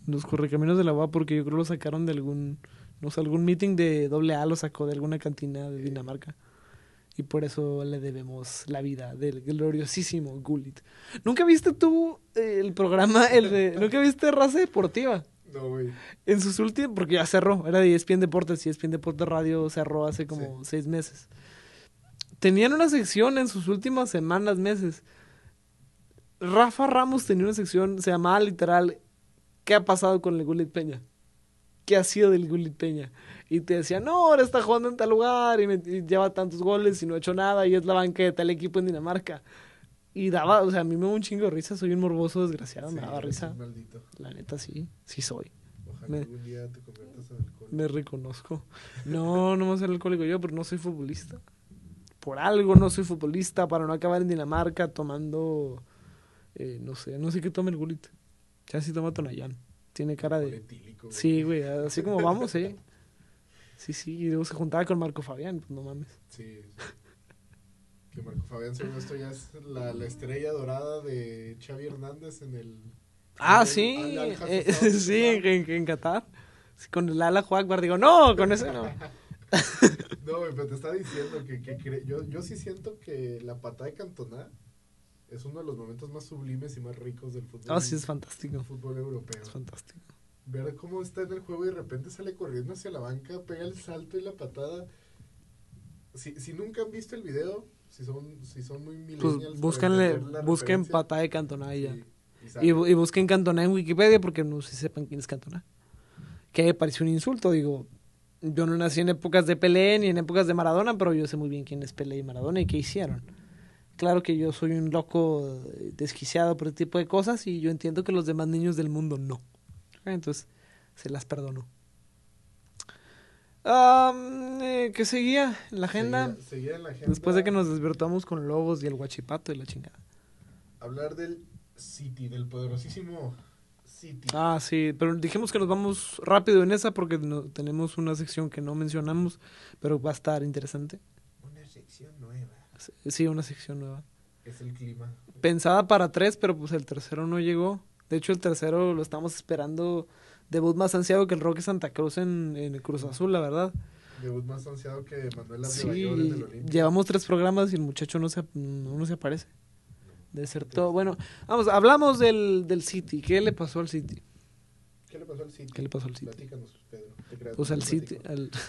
Los correcaminos de la UAP porque yo creo lo sacaron de algún, no sé, algún meeting de doble A lo sacó de alguna cantina de Dinamarca. Y por eso le debemos la vida del gloriosísimo Gullit. ¿Nunca viste tú eh, el programa, el de, ¿nunca viste Raza Deportiva? No, güey. En sus últimos, porque ya cerró, era de ESPN Deportes y ESPN Deportes Radio cerró hace como seis meses. Tenían una sección en sus últimas semanas, meses. Rafa Ramos tenía una sección, se llamaba literal, ¿qué ha pasado con el Gullit Peña? ¿Qué ha sido del Gullit Peña? Y te decía, no, ahora está jugando en tal lugar y, me- y lleva tantos goles y no ha hecho nada y es la banca de tal equipo en Dinamarca. Y daba, o sea, a mí me da un chingo de risa, soy un morboso desgraciado, me daba risa. maldito. La neta sí, sí soy. Ojalá Me- algún día te conviertas en alcohólico. Me reconozco. No, no voy a ser alcohólico yo, pero no soy futbolista. Por algo no soy futbolista, para no acabar en Dinamarca tomando, eh, no sé, no sé qué toma el gulit. Ya sí toma Tonayán. Tiene cara de... Etílico, güey. Sí, güey, así como vamos, eh. Sí, sí, y luego se juntaba con Marco Fabián, pues no mames. Sí, sí. Que Marco Fabián, según esto, ya es la, la estrella dorada de Xavi Hernández en el... Ah, en el sí, Al- Al Hilal eh, sí, en, en- Qatar. Sí, con el ala Juan digo, no, con ese no. No, pero te está diciendo que, que cre- yo, yo sí siento que la patada de Cantona es uno de los momentos más sublimes y más ricos del fútbol. Ah, sí, es fantástico. fútbol europeo. Es fantástico. Ver cómo está en el juego y de repente sale corriendo hacia la banca, pega el salto y la patada. Si, si nunca han visto el video, si son, si son muy millennials... Pues búsquenle, entender la busquen patada de Cantona y ya. y Y, sale. y busquen Cantona en Wikipedia porque no si sepan quién es Cantona. Que me pareció un insulto, digo. Yo no nací en épocas de Pelé ni en épocas de Maradona, pero yo sé muy bien quién es Pelé y Maradona y qué hicieron. Claro que yo soy un loco eh, desquiciado por este tipo de cosas y yo entiendo que los demás niños del mundo no. Entonces, se las perdono. Ah, eh, ¿Qué seguía en la agenda? Seguía- seguía en la agenda Después de que nos desvirtuamos con Lobos y el Guachipato y la chingada. Hablar del City, del poderosísimo City. Ah, sí, pero dijimos que nos vamos rápido en esa porque no, tenemos una sección que no mencionamos, pero va a estar interesante. Una sección nueva. Sí, una sección nueva. Es el clima. Pensada para tres, pero pues el tercero no llegó. De hecho, el tercero lo estamos esperando. Debut más ansiado que el Roque Santa Cruz en, en el Cruz Azul, la verdad. Debut más ansiado que Manuel Sí, en el Olimpia. llevamos tres programas y el muchacho no se, no, no se aparece. Debe ser todo. Bueno, vamos, hablamos del, del City. ¿Qué le pasó al City? ¿Qué le pasó al City? ¿Qué le pasó al City? Platícanos, Pedro. Te Pues al City. Al...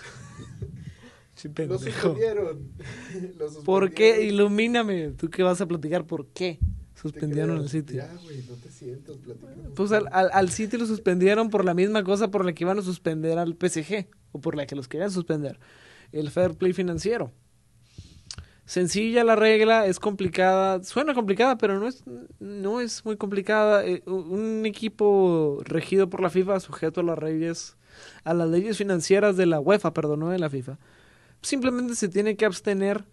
Lo suspendieron. ¿Por qué? Ilumíname. ¿Tú qué vas a platicar? ¿Por qué suspendieron al City? Ya, güey, no te sientas, platícanos. Pues al, al, al City lo suspendieron por la misma cosa por la que iban a suspender al PSG, o por la que los querían suspender, el fair play financiero. Sencilla la regla, es complicada, suena complicada, pero no es, no es muy complicada. Eh, un equipo regido por la FIFA, sujeto a las leyes, a las leyes financieras de la UEFA, perdón, no de la FIFA, simplemente se tiene que abstener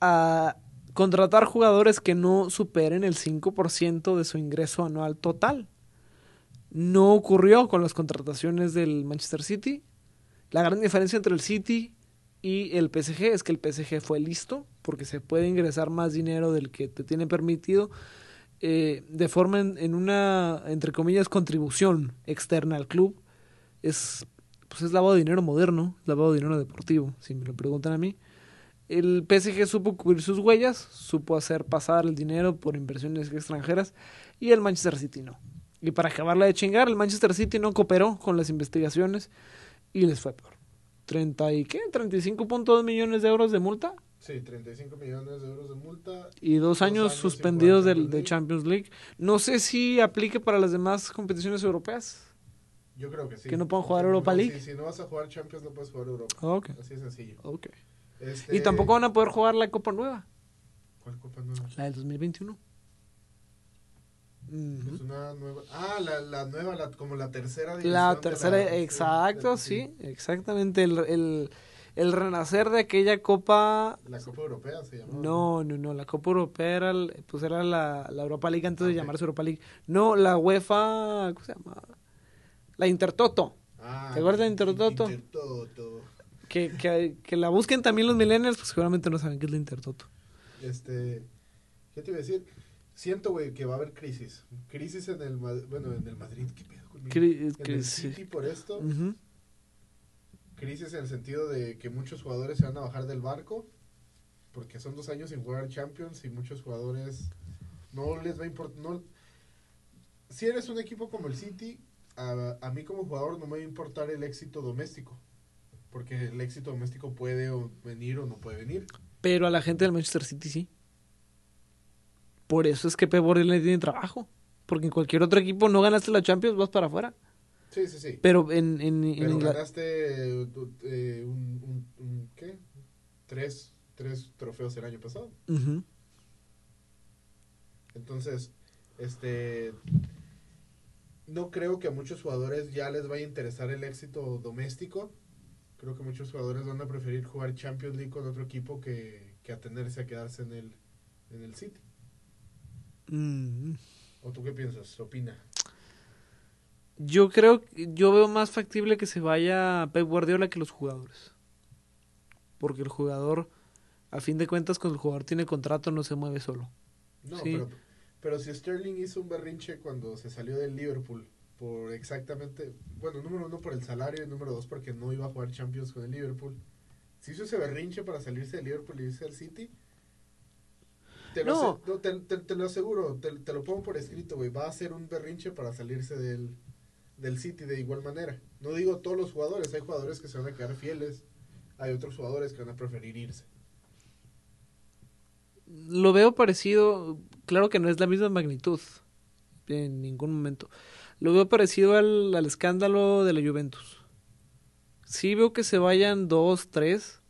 a contratar jugadores que no superen el 5% de su ingreso anual total. No ocurrió con las contrataciones del Manchester City. La gran diferencia entre el City y el PSG es que el PSG fue listo porque se puede ingresar más dinero del que te tiene permitido eh, de forma en, en una, entre comillas, contribución externa al club. Es, pues es lavado de dinero moderno, lavado de dinero deportivo, si me lo preguntan a mí. El PSG supo cubrir sus huellas, supo hacer pasar el dinero por inversiones extranjeras y el Manchester City no. Y para acabarla de chingar, el Manchester City no cooperó con las investigaciones y les fue peor. 30 y qué? 35.2 millones de euros de multa Sí, 35 millones de euros de multa. y dos, Dos años, suspendidos del, de. Champions League. No sé si aplique para las demás competiciones europeas. Yo creo que sí. Que no puedan jugar Europa League. Si, si no vas a jugar Champions, no puedes jugar Europa. Ok, Así de sencillo. ok. Este, Y tampoco van a poder jugar la Copa Nueva, ¿Cuál copa nueva? la del 2021. Ujú. Es una nueva. Ah, la, la nueva, la, como la tercera La de tercera, la- exacto, de- sí, exactamente. El, el, el renacer de aquella Copa. La Copa Europea se llamaba. No, no, no. La Copa Europea era, pues era la, la Europa League antes Ah, de ok. llamarse Europa League. No, la UEFA. ¿Cómo se llama? La Intertoto. Ah, ¿Te acuerdas de Intertoto? Intertoto. Que, que, que la busquen también los millennials, pues seguramente no saben qué es la Intertoto. Este. ¿Qué te iba a decir? Siento, güey, que va a haber crisis. Crisis en el. Bueno, en el Madrid, ¿qué pedo conmigo? Cri- en el. City por esto. Crisis en el sentido de que muchos jugadores se van a bajar del barco. Porque son dos años sin jugar Champions y muchos jugadores no les va a importar. No, si eres un equipo como el City, a, a mí como jugador no me va a importar el éxito doméstico. Porque el éxito doméstico puede o venir o no puede venir. Pero a la gente del Manchester City sí. Por eso es que Pep Guardiola tiene trabajo. Porque en cualquier otro equipo no ganaste la Champions, vas para afuera. Sí, sí, sí. Pero en, en, en Pero Ingla- ganaste eh, un, un- un- ¿qué? Tres, tres trofeos el año pasado. Entonces, este no creo que a muchos jugadores ya les vaya a interesar el éxito doméstico. Creo que muchos jugadores van a preferir jugar Champions League con otro equipo que, que atenerse a quedarse en el, en el City. Mm. ¿O tú qué piensas? Opina. Yo creo, yo veo más factible que se vaya Pep Guardiola que los jugadores. Porque el jugador, a fin de cuentas, cuando el jugador tiene contrato no se mueve solo. No, Sí. pero, pero si Sterling hizo un berrinche cuando se salió del Liverpool por exactamente, bueno, número uno por el salario y número dos porque no iba a jugar Champions con el Liverpool. Si hizo ese berrinche para salirse del Liverpool y irse al City, te lo, No. te, te- te lo aseguro, te, te lo pongo por escrito, güey, va a hacer un berrinche para salirse del, del City de igual manera. No digo todos los jugadores, hay jugadores que se van a quedar fieles, hay otros jugadores que van a preferir irse. Lo veo parecido, claro que no es la misma magnitud, en ningún momento. Lo veo parecido al, al escándalo de la Juventus. Sí veo que se vayan dos, tres.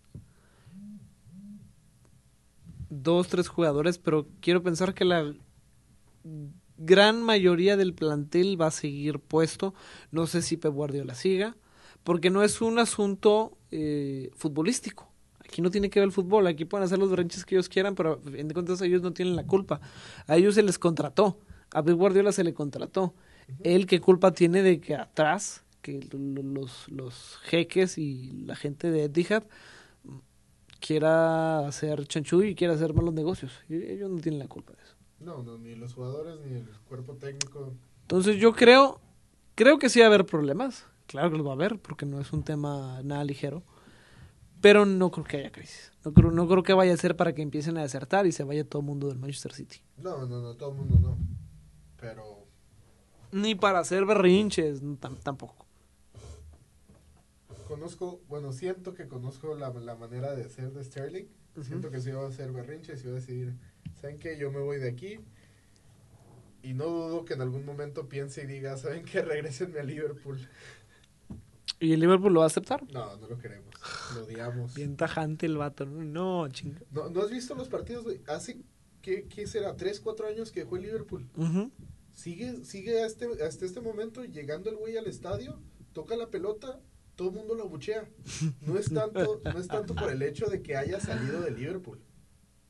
Dos, tres jugadores, pero quiero pensar que la gran mayoría del plantel va a seguir puesto. No sé si Pep Guardiola siga, porque no es un asunto eh, futbolístico. Aquí no tiene que ver el fútbol, aquí pueden hacer los berrinches que ellos quieran, pero en de cuentas ellos no tienen la culpa. A ellos se les contrató, a Pep Guardiola se le contrató. Él qué culpa tiene de que atrás, que lo- los, los jeques y la gente de Etihad quiera hacer chanchullo y quiera hacer malos negocios. Ellos no tienen la culpa de eso. No, no, ni los jugadores ni el cuerpo técnico. Entonces yo creo, creo que sí va a haber problemas. Claro que los va a haber, porque no es un tema nada ligero. Pero no creo que haya crisis. No creo, no creo que vaya a ser para que empiecen a desertar y se vaya todo el mundo del Manchester City. No, no, no, todo el mundo no. Pero Ni para hacer berrinches, tampoco. conozco, bueno, siento que conozco la, la manera de ser de Sterling. Siento que si va a hacer berrinches va a decir, ¿saben qué? Yo me voy de aquí. Y no dudo que en algún momento piense y diga, ¿saben qué? Regrésenme a Liverpool. ¿Y el Liverpool lo va a aceptar? No, no lo queremos. Lo odiamos. Bien tajante el vato. No, chinga. ¿No, ¿No has visto los partidos? Hace, ¿qué, ¿qué será? ¿Tres, cuatro años que dejó el Liverpool? Ujú. Sigue, sigue hasta, hasta este momento llegando el güey al estadio, toca la pelota, todo el mundo lo abuchea. No es tanto, no es tanto por el hecho de que haya salido de Liverpool.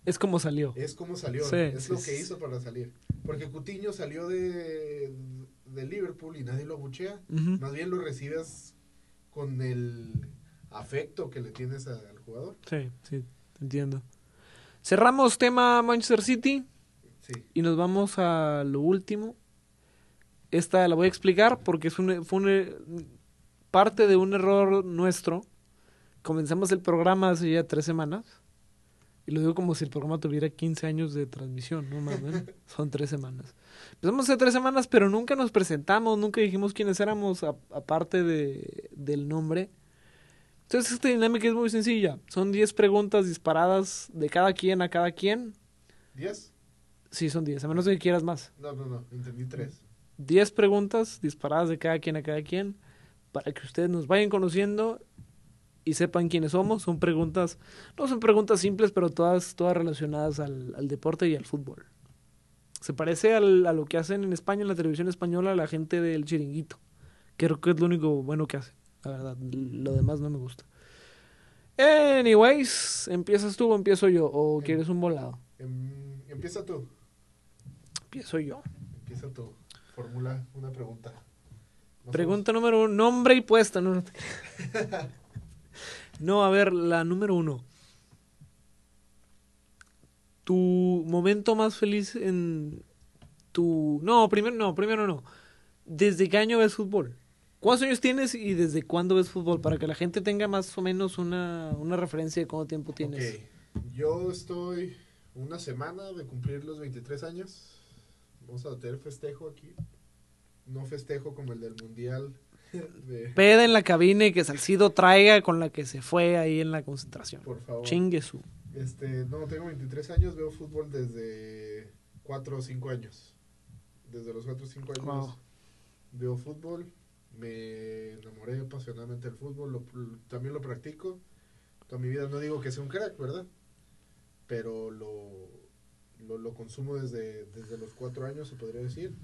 Es como salió. Es como salió, Sí, es sí, lo que hizo para salir. Porque Cutiño salió de, de Liverpool y nadie lo abuchea. Ujú. Más bien lo recibes con el afecto que le tienes al jugador. Sí, sí, entiendo. Cerramos tema Manchester City. Sí. Y nos vamos a lo último. Esta la voy a explicar porque es un, fue un- parte de un error nuestro. Comenzamos el programa hace ya tres semanas. Y lo digo como si el programa tuviera 15 años de transmisión, no más, ¿no? Son tres semanas. Empezamos hace tres semanas, pero nunca nos presentamos, nunca dijimos quiénes éramos, aparte de, del nombre. Entonces, esta dinámica es muy sencilla. Son 10 preguntas disparadas de cada quien a cada quien. ¿Diez? Sí, son 10, a menos que quieras más. No, no, no, entendí tres. 10 preguntas disparadas de cada quien a cada quien para que ustedes nos vayan conociendo y sepan quiénes somos. Son preguntas, no son preguntas simples, pero todas, todas relacionadas al, al deporte y al fútbol. Se parece al- a lo que hacen en España, en la televisión española, la gente del chiringuito. Creo que es lo único bueno que hacen. La verdad, lo demás no me gusta. Anyways, ¿empiezas tú o empiezo yo? ¿O quieres un volado? Em, empieza tú. Empiezo yo. Empieza tú. Formula una pregunta. Pregunta número uno, nombre y puesta. No, no, te creas. No, a ver, la número uno. Tu momento más feliz en tu... No, primero no, primero no. ¿Desde qué año ves fútbol? ¿Cuántos años tienes y desde cuándo ves fútbol? Para que la gente tenga más o menos una, una referencia de cuánto tiempo tienes. Ok. Yo estoy una semana de cumplir los 23 años. Vamos a tener festejo aquí. No festejo como el del mundial. de- Peda en la cabina y que Salcido traiga con la que se fue ahí en la concentración. por favor. Chingue su. Este, no, tengo 23 años, veo fútbol desde 4 o 5 años. Desde los 4 o 5 años Wow. veo fútbol. Me enamoré apasionadamente del fútbol, lo- también lo practico. Toda mi vida no digo que sea un crack, ¿verdad? Pero lo, lo, lo consumo desde, desde los cuatro años, se podría decir.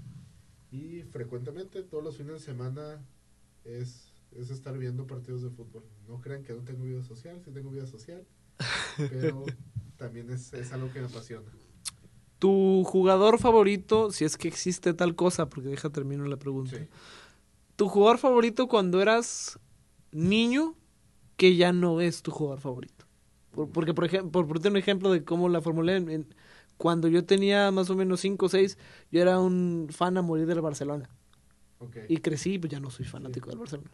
Y frecuentemente, todos los fines de semana, es, es estar viendo partidos de fútbol. No crean que no tengo vida social, sí tengo vida social, pero también es, es algo que me apasiona. Tu jugador favorito, si es que existe tal cosa, porque deja termino la pregunta. Sí. Tu jugador favorito cuando eras niño, que ya no es tu jugador favorito. Por- porque, por ejemplo, por ponerte un ejemplo de cómo la formulé, en- en- cuando yo tenía más o menos 5 o 6, yo era un fan a morir del Barcelona. Y crecí, pues ya no soy fanático del Barcelona.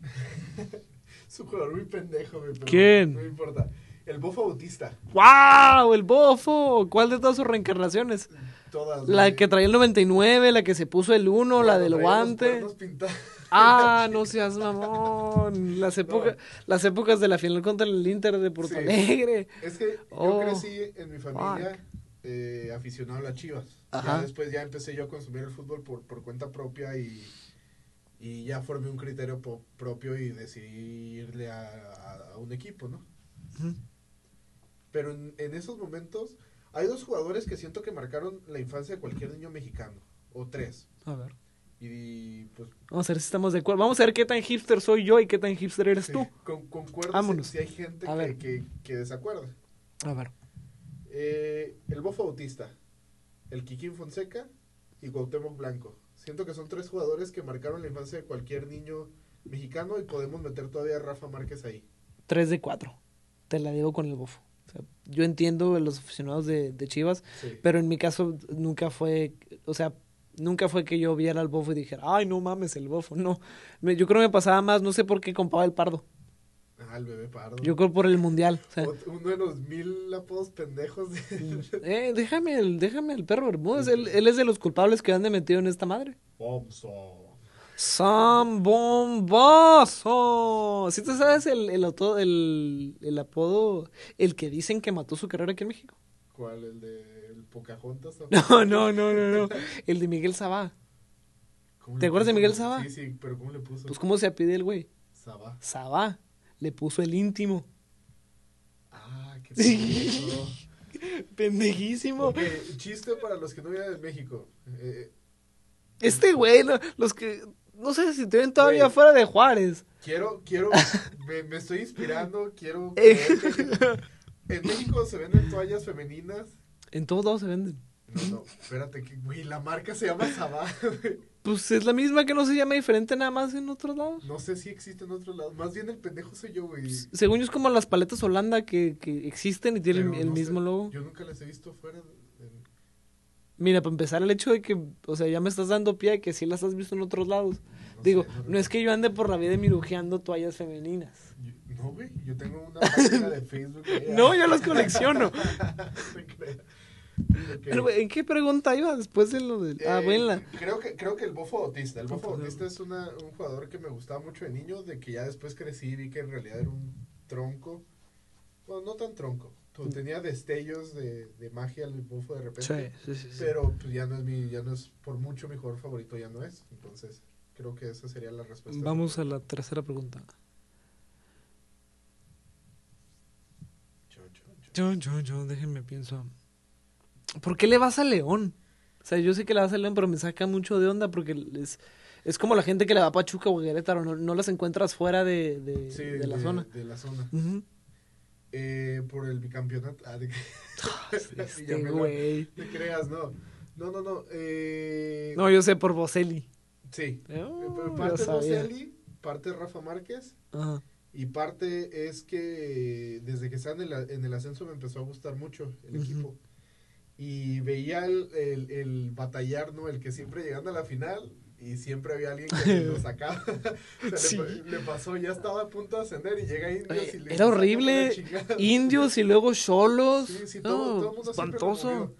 Es un jugador muy pendejo, güey, pero ¿Quién? No me importa. El Bofo Bautista. ¡Wow! ¡El bofo! ¿Cuál de todas sus reencarnaciones? Todas. La güey. que traía el 99, la que se puso el 1, la del los guante. pintados. Ah, no seas mamón. Las, época- las épocas de la final contra el Inter de Porto Sí. Alegre. Es que Oh. yo crecí en mi familia eh, aficionado a las chivas. Ajá. Ya después ya empecé yo a consumir el fútbol por, por cuenta propia y, y ya formé un criterio po- propio y decidí irle a, a- a un equipo, ¿no? Pero en, en esos momentos hay dos jugadores que siento que marcaron la infancia de cualquier niño mexicano, o tres. A ver. Y pues Vamos a ver si estamos de acuerdo. Vamos a ver qué tan hipster soy yo y qué tan hipster eres sí, tú. con, concuerdo Vámonos. si hay gente A que, ver. que, que desacuerda. A ver. Eh, el Bofo Bautista, el Kikín Fonseca y Cuauhtémoc Blanco. Siento que son tres jugadores que marcaron la infancia de cualquier niño mexicano y podemos meter todavía a Rafa Márquez ahí. 3 de 4. Te la digo con el bofo. O sea, yo entiendo a los aficionados de, de Chivas, Sí. pero en mi caso nunca fue, o sea, nunca fue que yo viera al bofo y dijera, ay, no mames, el bofo. No. Me- yo creo que me pasaba más, no sé por qué compaba el pardo. Ah, el bebé pardo. Yo creo por el mundial. O sea, Ot- Uno de los mil apodos pendejos de... eh, déjame, el, déjame el perro Bermúdez. Él, él es de los culpables que han de metido en esta madre. Bomso. Sam Bombazo. ¿Sí te sabes el, el, auto- el, el apodo, el que dicen que mató su carrera aquí en México? ¿Cuál? ¿El de Pocahontas? o- No, no, no, no, no. El de Miguel Sabá. ¿Cómo ¿Te acuerdas de? Miguel Sabá? Sí, sí, pero ¿cómo le puso? Pues, ¿cómo se apide el güey? Sabá. Sabá. Le puso el íntimo. Ah, qué pendejo. Pendejísimo. Ok, chiste para los que no viven en México. Eh, Este güey, no, los que. No sé si te ven todavía fuera de Juárez. quiero, quiero, me, me estoy inspirando, quiero... Eh. En México se venden toallas femeninas. En todos lados se venden. No, no, espérate, que, güey, la marca se llama Sabá. güey. Pues es la misma que no se llama diferente nada más en otros lados. No sé si existe en otros lados. Más bien el pendejo soy yo, güey. Según yo es como las paletas Holanda que, que existen y tienen Pero el no mismo sé, logo. Yo nunca las he visto fuera. de- de- Mira, para empezar el hecho de que, o sea, ya me estás dando pie a que sí las has visto en otros lados. No Digo, sé, no es que yo ande por la vida mirujeando toallas femeninas. yo- no, güey, yo tengo una página de Facebook. No, yo las colecciono. Pero, ¿en qué pregunta iba después de lo del... Ah, Eh, bueno, creo que creo que el Bofo Bautista. El Bofo. Bautista es una, un jugador que me gustaba mucho de niño, de que ya después crecí y vi que en realidad era un tronco. Bueno, no tan tronco. Tu- Tenía destellos de, de magia el Bofo de repente. Sí, sí, sí, sí. Pero pues, ya no es mi, ya no es por mucho mi jugador favorito, ya no es. Entonces, creo que esa sería la respuesta. Vamos a la tercera pregunta. Yo, yo, yo, déjenme pienso. ¿Por qué le vas a León? O sea, yo sé que le vas a León, pero me saca mucho de onda porque es, es como la gente que le va a Pachuca o a Querétaro, no, no las encuentras fuera de, de, Sí, de la zona. De la zona. Eh, por el bicampeonato. Ah, de que- Este güey. te creas, no. No, no, no. Eh, No, yo sé por Boselli. Sí. Oh, Pero ya parte sabía. Boselli, parte Rafa Márquez Ajá. y parte es que desde que está en el, en el ascenso me empezó a gustar mucho el equipo. Y veía el, el, el batallar, ¿no? El que siempre llegando a la final y siempre había alguien que lo sacaba. O sea, le, Sí. le pasó, ya estaba a punto de ascender y llega Indios Oye, y le era horrible. Indios y luego Cholos. Sí, sí, todo, No, todo el mundo espantoso.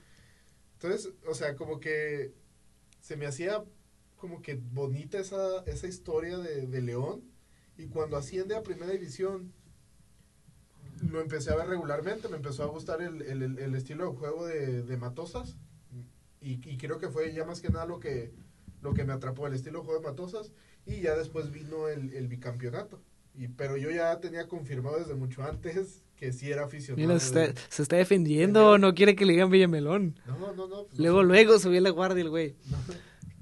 Entonces, o sea, como que se me hacía como que bonita esa, esa historia de, de León. Y cuando asciende a primera división, lo empecé a ver regularmente. Me empezó a gustar el, el- el- estilo de juego de, de Matosas. Y, y creo que fue ya más que nada lo que, lo que me atrapó, el estilo de juego de Matosas. Y ya después vino el, el bicampeonato. Y, pero yo ya tenía confirmado desde mucho antes que sí era aficionado. Mira, se está, se está defendiendo, no quiere que le digan Villamelón. No, no, no. pues, Luego, no, luego subió la guardia el güey. no.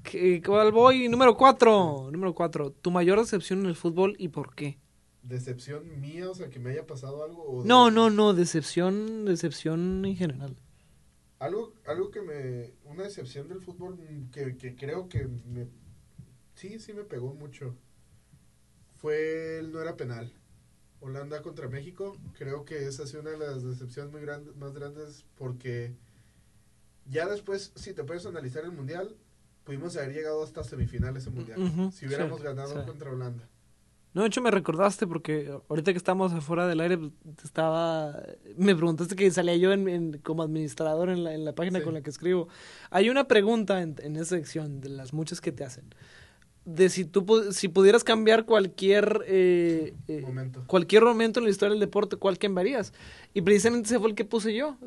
¿Qué- ¿Cuál voy? Número cuatro. Número cuatro. ¿Tu mayor decepción en el fútbol y por qué? Decepción mía, o sea, que me haya pasado algo. o No, no, no. Decepción, decepción en general. Algo, algo que me. Una decepción del fútbol mm, que, que creo que me. Sí, sí me pegó mucho. Fue el no era penal. Holanda contra México. Creo que esa ha sido una de las decepciones muy grandes, más grandes porque ya después, si te puedes analizar el mundial, pudimos haber llegado hasta semifinales en mundial. Si hubiéramos sí, ganado sí. contra Holanda. No, de hecho me recordaste porque ahorita que estamos afuera del aire pues, estaba me preguntaste que salía yo en, en- como administrador en la, en la página Sí. con la que escribo. Hay una pregunta en, en esa sección de las muchas que te hacen de si tú si pudieras cambiar cualquier eh, eh, Momento. cualquier momento en la historia del deporte, ¿cuál cambiarías? Y precisamente ese fue el que puse yo.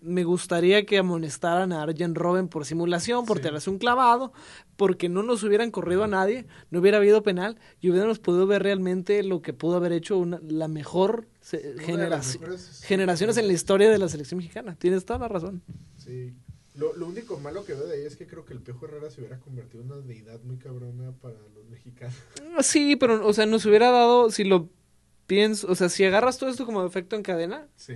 Me gustaría que amonestaran a Arjen Robben por simulación, por Sí. tirarse un clavado, porque no nos hubieran corrido a nadie, no hubiera habido penal y hubiéramos podido ver realmente lo que pudo haber hecho una, la mejor se- generaciones en la historia de la selección mexicana. Tienes toda la razón. Sí. Lo, lo único malo que veo de ahí es que creo que el Piojo Herrera se hubiera convertido en una deidad muy cabrona para los mexicanos. Ah, Sí, pero, o sea, nos hubiera dado, si lo pienso, o sea, si agarras todo esto como efecto en cadena, Sí.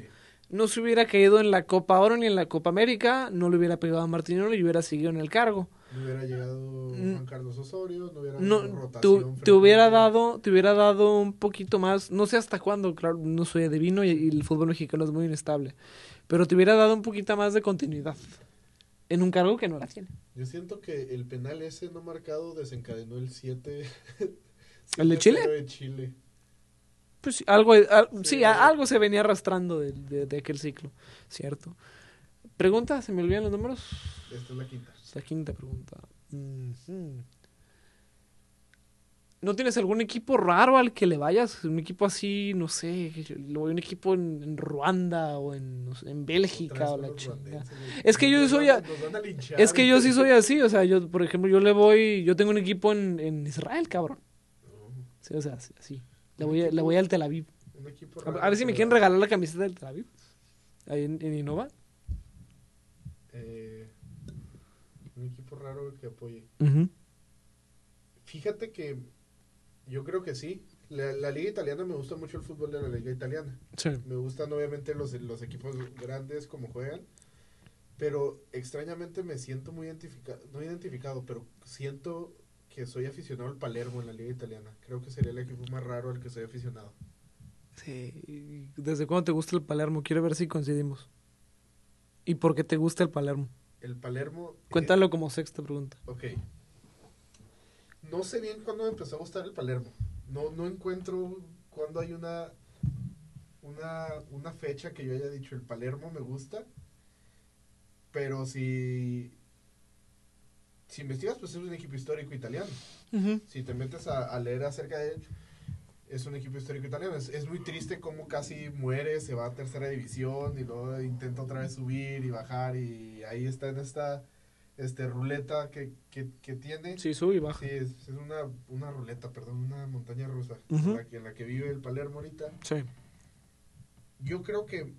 no se hubiera caído en la Copa Oro ni en la Copa América, no le hubiera pegado a Martinoli y hubiera seguido en el cargo. No hubiera llegado Mm. Juan Carlos Osorio, no hubiera No, rotación. te hubiera dado, te hubiera dado un poquito más, no sé hasta cuándo, claro, no soy adivino y, y el fútbol mexicano es muy inestable, pero te hubiera dado un poquito más de continuidad en un cargo que no la tiene. Yo siento que el penal ese no marcado desencadenó el 7. ¿El de Chile? 7-0 de Chile. Pues sí, algo, al- sí, Sí. a- algo se venía arrastrando de, de- de aquel ciclo, ¿cierto? Pregunta, ¿se me olvidan los números? Esta es la quinta. La quinta pregunta. Ujú. ¿No tienes algún equipo raro al que le vayas? Un equipo así, no sé, lo voy a un equipo en, en Ruanda o en, no sé, en Bélgica o la chingada. Es que yo soy van- a- a. Es que yo sí soy así, o sea, yo, por ejemplo, yo le voy, yo tengo un equipo en, en Israel, cabrón. Sí, o sea, así. Le voy, a- le voy al Tel Aviv. un equipo A, raro, a ver si me quieren regalar la camiseta del Tel Aviv. Ahí en, en Innova. eh, un equipo raro que apoye. Fíjate que yo creo que sí. La, la liga italiana me gusta mucho el fútbol de la liga italiana. Sí. Me gustan obviamente los, los equipos grandes como juegan. Pero extrañamente me siento muy identificado, no identificado, pero siento que soy aficionado al Palermo en la liga italiana. Creo que sería el equipo más raro al que soy aficionado. Sí. ¿Desde cuándo te gusta el Palermo? Quiero ver si coincidimos. ¿Y por qué te gusta el Palermo? El Palermo... eh, Cuéntalo como sexta pregunta. Ok. No sé bien cuándo me empezó a gustar el Palermo. No, no encuentro cuándo hay una, una, una fecha que yo haya dicho el Palermo me gusta. Pero si, si investigas, pues es un equipo histórico italiano. Si te metes a, a leer acerca de él, es un equipo histórico italiano. Es, es muy triste cómo casi muere, se va a tercera división y luego intenta otra vez subir y bajar y ahí está en esta este ruleta que, que, que tiene. Sí, sube y baja. Sí, es, es una, una ruleta, perdón, una montaña rusa en, la que, en la que vive el Palermo ahorita. Sí. Yo creo que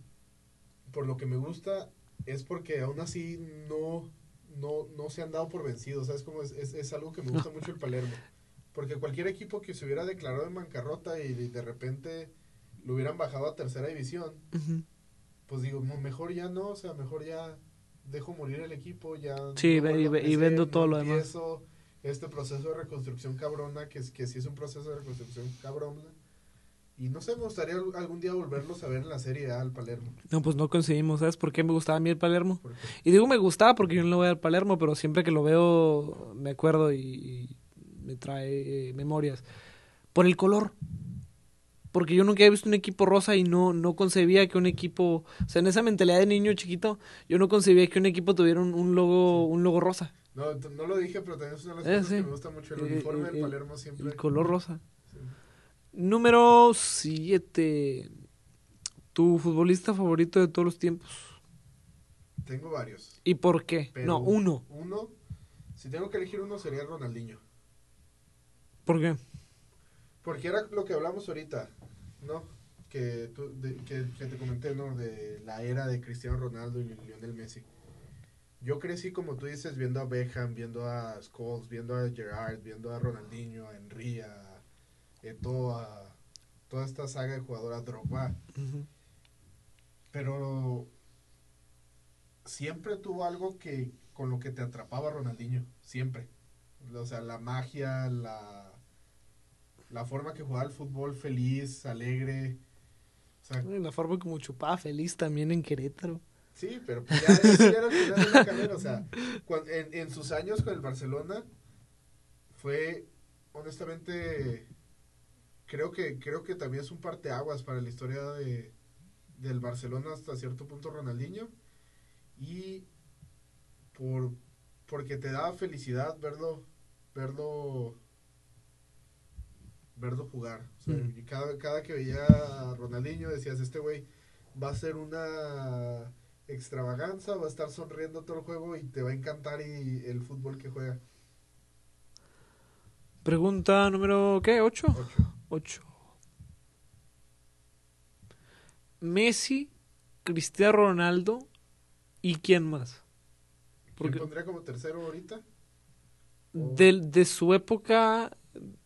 por lo que me gusta es porque aún así no, no, no se han dado por vencidos. Es, es, es algo que me gusta mucho el Palermo. Porque cualquier equipo que se hubiera declarado en bancarrota y de, de repente lo hubieran bajado a tercera división, pues digo, "Mo- mejor ya no, o sea, mejor ya dejo morir el equipo, ya... Sí, no ve- y ve- y vendo no todo lo demás. Este proceso de reconstrucción cabrona, que, que sí es un proceso de reconstrucción cabrona. Y no sé, me gustaría al- algún día volverlos a ver en la Serie A al Palermo. No, pues no coincidimos. ¿Sabes por qué me gustaba a mí el Palermo? Y digo me gustaba porque yo no le voy al Palermo, pero siempre que lo veo me acuerdo y, y me trae eh, memorias. Por el color. Porque yo nunca había visto un equipo rosa y no, no concebía que un equipo, o sea, en esa mentalidad de niño chiquito, yo no concebía que un equipo tuviera un, un logo, un logo rosa. No, no lo dije, pero también es una de las Eh, cosas sí. que me gusta mucho. El Eh, uniforme eh, del Palermo siempre. El color rosa. Sí. Número 7. Tu futbolista favorito de todos los tiempos. Tengo varios. ¿Y por qué? Pero no, uno. Uno, si tengo que elegir uno sería Ronaldinho. ¿Por qué? Porque era lo que hablamos ahorita, ¿no? Que, tú, de- que, que te comenté, ¿no? De la era de Cristiano Ronaldo y Lionel Messi. Yo crecí, como tú dices, viendo a Beckham, viendo a Scholes, viendo a Gerrard, viendo a Ronaldinho, a Henry, a Eto'o, a toda esta saga de jugadores, a Drogba. Pero siempre tuvo algo que con lo que te atrapaba Ronaldinho, siempre. O sea, la magia, la, la forma que jugaba el fútbol feliz, alegre. O sea, La forma como chupaba feliz también en Querétaro. sí, pero pues ya, ya era el final de la carrera. O sea, en, en sus años con el Barcelona fue, honestamente, creo que, creo que también es un parteaguas para la historia de, del Barcelona hasta cierto punto Ronaldinho. Y por porque te daba felicidad verlo verlo verlo jugar O sea, Mm. y cada, cada que veía a Ronaldinho decías este güey va a ser una extravaganza va a estar sonriendo todo el juego y te va a encantar y el fútbol que juega Pregunta número, ¿qué? ¿Ocho? Ocho. Ocho. Messi, Cristiano Ronaldo y quién más. ¿Quién Porque pondría como tercero ahorita? Del- de, su época,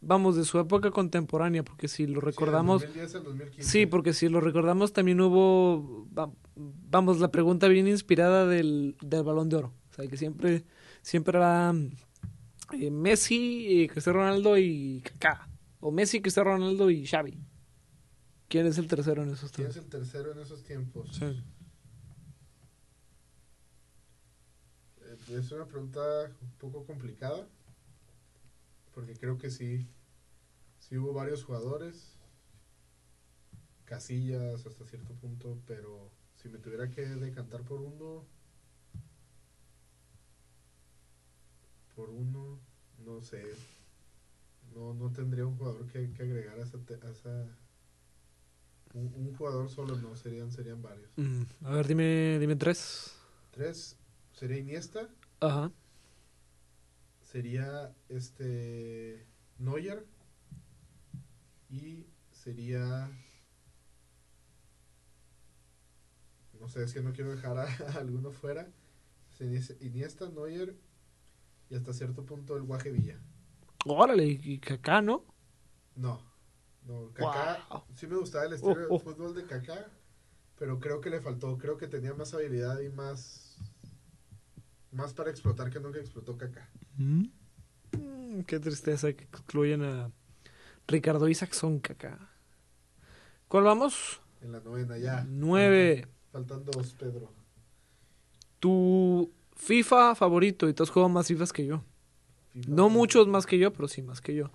vamos, de su época contemporánea, porque si lo recordamos, Sí, del 2010 al 2015. sí, porque si lo recordamos también hubo, va- vamos, la pregunta bien inspirada del, del Balón de Oro. O sea, que siempre, siempre era eh, Messi, eh, Cristiano Ronaldo y Kaká. O Messi, Cristiano Ronaldo y Xavi. ¿Quién es el tercero en esos ¿Quién tres? es el tercero en esos tiempos? Sí. Eh, Es una pregunta un poco complicada. Porque creo que sí. Sí hubo varios jugadores. Casillas hasta cierto punto. Pero si me tuviera que decantar por uno. Por uno. No sé. No, no tendría un jugador que, que agregar a esa. a esa- un, un jugador solo no, serían, serían varios. Mm, a ver, dime, dime tres. Tres sería Iniesta. Ajá. Sería este Neuer y sería no sé, es que no quiero dejar a, a alguno fuera. Iniesta, Neuer y hasta cierto punto el Guaje Villa. Órale, y y Kaká, ¿no? No, no, Kaká, Wow. sí me gustaba el estilo Oh, oh. de fútbol de Kaká, pero creo que le faltó, creo que tenía más habilidad y más más para explotar que nunca explotó Kaká. Mm, qué tristeza que excluyen a Ricardo Isaacson Kaká. ¿Cuál vamos? En la novena ya. Nueve. Faltan dos, Pedro. Tu FIFA favorito, y tú has jugado más FIFAs que yo. FIFA No favorito. muchos más que yo, pero sí más que yo.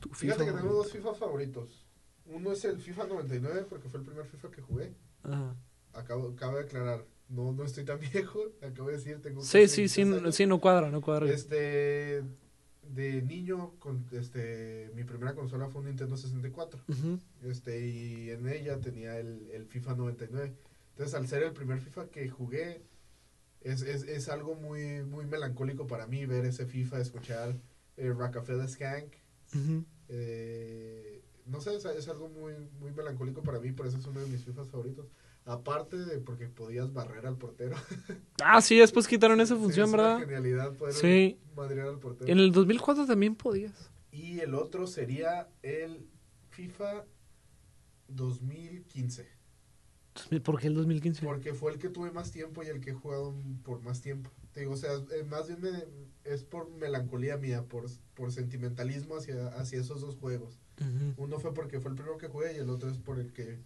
Tu Fíjate que FIFA tenemos dos FIFA favoritos. Uno es el FIFA 99 porque fue el primer FIFA que jugué. Ajá. Acabo, acabo de aclarar, no, no estoy tan viejo. Acabo de decir, tengo Sí, sí, sí, 23 años. sí, no cuadra, no cuadra. Este, de niño, con, este, mi primera consola fue un Nintendo 64. Ujú. Este, y en ella tenía el, el FIFA 99. Entonces, al ser el primer FIFA que jugué, es, es, es algo muy, muy melancólico para mí ver ese FIFA, escuchar eh, Rockefeller Skank. Eh, no sé, es, es algo muy, muy melancólico para mí, por eso es uno de mis FIFAs favoritos. Aparte de porque podías barrer al portero. Ah, sí, después quitaron esa Sí, función, una ¿verdad? genialidad poder Sí. madrear al portero. En el 2004 también podías. Y el otro sería el FIFA 2015. ¿Por qué el 2015? Porque fue el que tuve más tiempo y el que he jugado por más tiempo. Te digo, o sea, eh, más bien me- es por melancolía mía, por, por sentimentalismo hacia, hacia esos dos juegos. Uno fue porque fue el primero que jugué y el otro es por el que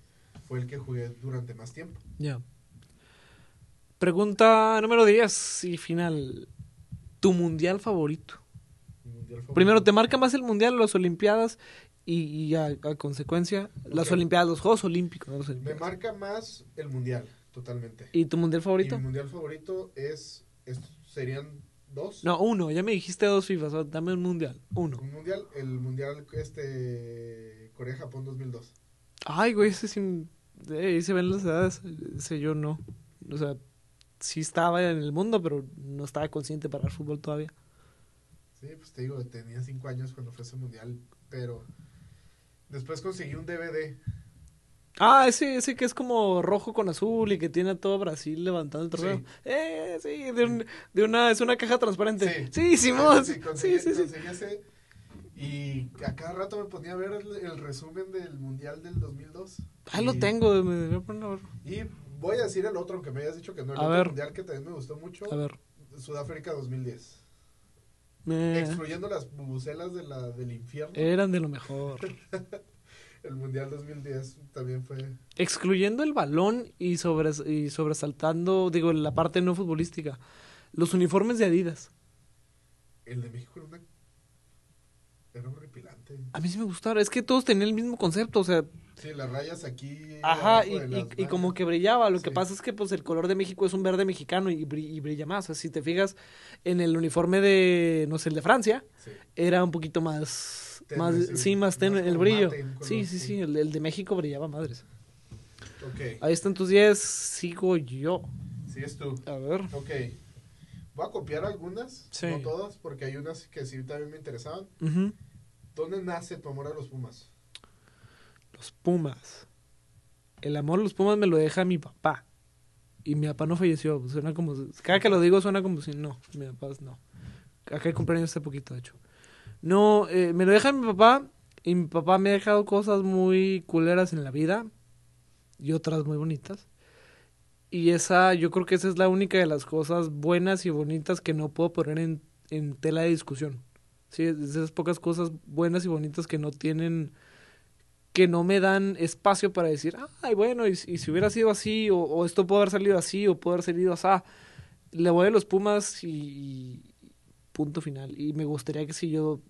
fue el que jugué durante más tiempo. Ya. Pregunta número 10 y final. ¿Tu mundial favorito? Mi mundial favorito. Primero, ¿te marca más el mundial o las olimpiadas? Y, y a, a consecuencia, las Ok. olimpiadas, los Juegos Olímpicos, no los Me marca más el mundial, totalmente. ¿Y tu mundial favorito? Y mi mundial favorito es, es- serían dos. No, uno. Ya me dijiste dos FIFAs. o- Dame un mundial. Uno. Un mundial, el mundial este Corea-Japón 2002. Ay, güey, ese sí. Ahí se ven las edades. Ese yo no. O sea, sí estaba en el mundo, pero no estaba consciente para el fútbol todavía. Sí, pues te digo, tenía cinco años cuando fue ese mundial, pero Después conseguí un DVD. Ah, ese, ese que es como rojo con azul y que tiene a todo Brasil levantando el trofeo. Sí. Eh, sí, de, un- de una, es una caja transparente. Sí, Sí, Simón. Sí, Sí, conseguí, sí, sí. conseguí ese. Y a cada rato me ponía a ver el, el resumen del Mundial del 2002. Ah, lo tengo, me debería poner. Y voy a decir el otro, aunque me hayas dicho que no. El A otro ver. Mundial que también me gustó mucho. A ver. Sudáfrica 2010. Eh, Excluyendo las bubucelas de la, del infierno. eran de lo mejor. El Mundial 2010 también fue... Excluyendo el balón y, sobres- y sobresaltando, digo, la parte no futbolística. Los uniformes de Adidas. El de México era una... Era horripilante. A mí sí me gustaron. Es que todos tenían el mismo concepto. O sea, Sí, las rayas aquí... Ajá, y, y- como que brillaba. Lo que pasa es que pues el color de México es un verde mexicano y, bri- y brilla más. O sea, si te fijas en el uniforme de, no sé, el de Francia, Sí. era un poquito más, Tenue, más sí. sí, más tenue Más el brillo. color, sí, sí, sí. el, el de México brillaba madres. Ok, Ahí están tus 10, sigo yo. sí es tú. A ver. Ok. Voy a copiar algunas, no todas, porque hay unas que sí también me interesaban. ¿Dónde nace tu amor a los Pumas? Los Pumas. El amor a los Pumas me lo deja mi papá. Y mi papá no falleció. Suena como. Cada que lo digo suena como si no. Mi papá no. Acá hay cumpleaños hace poquito, de hecho. No, eh, me lo deja mi papá. Y mi papá me ha dejado cosas muy culeras en la vida. Y otras muy bonitas. Y esa, yo creo que esa es la única de las cosas buenas y bonitas que no puedo poner en, en tela de discusión. Sí, esas pocas cosas buenas y bonitas que no tienen que no me dan espacio para decir, ay, bueno, y, si- hubiera sido así, o, esto puede haber salido así, o puede haber salido así, le voy a los Pumas y, punto final. Y me gustaría que si yo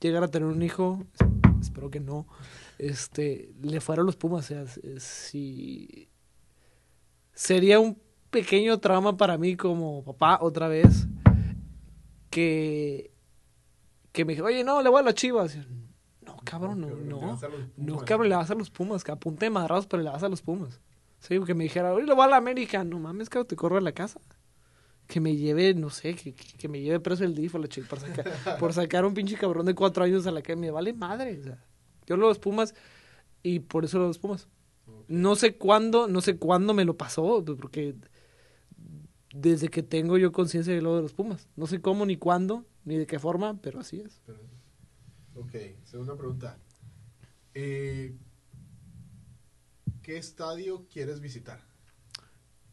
llegara a tener un hijo, es- espero que no, este, le fuera a los Pumas, o sea, si sería un pequeño trauma para mí como papá otra vez, que, que me dije, oye, no, le voy a las Chivas. Cabrón, no, no. vas a los No, cabrón, le vas a los Pumas, que apunte de madrados, pero le vas a los Pumas. Sí, que me dijera, oye, le voy a la América. No mames, cabrón, te corro a la casa. Que me lleve, no sé, que, que, me lleve preso el DIF o la chica por sacar, por sacar un pinche cabrón de cuatro años a la que me vale madre. O sea, yo los Pumas y por eso los Pumas. No sé cuándo, no sé cuándo me lo pasó, porque desde que tengo yo conciencia de lo de los Pumas. No sé cómo, ni cuándo, ni de qué forma, pero así es. Pero- Ok, segunda pregunta. Eh, ¿Qué estadio quieres visitar?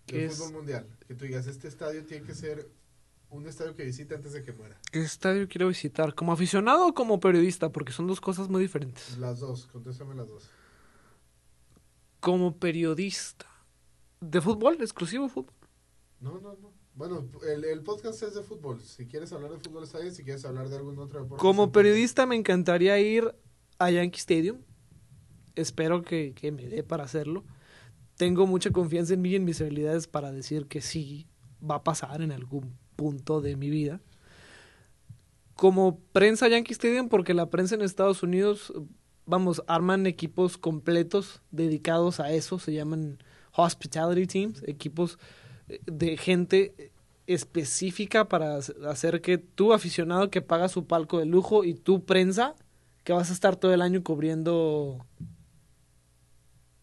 ¿Qué es? fútbol mundial. Que tú digas, este estadio tiene que ser un estadio que visite antes de que muera. ¿Qué estadio quiero visitar? ¿Como aficionado o como periodista? Porque son dos cosas muy diferentes. Las dos, contéstame las dos. Como periodista. ¿De fútbol? ¿Exclusivo fútbol? No, no, no. Bueno, el, el podcast es de fútbol. Si quieres hablar de fútbol está bien, si quieres hablar de algún otro deporte. Como periodista me encantaría ir a Yankee Stadium. Espero que, que me dé para hacerlo. Tengo mucha confianza en mí y en mis habilidades para decir que sí va a pasar en algún punto de mi vida. Como prensa Yankee Stadium, porque la prensa en Estados Unidos, vamos, arman equipos completos dedicados a eso, se llaman hospitality teams, equipos de gente específica para hac- hacer que tú aficionado que paga su palco de lujo y tú prensa que vas a estar todo el año cubriendo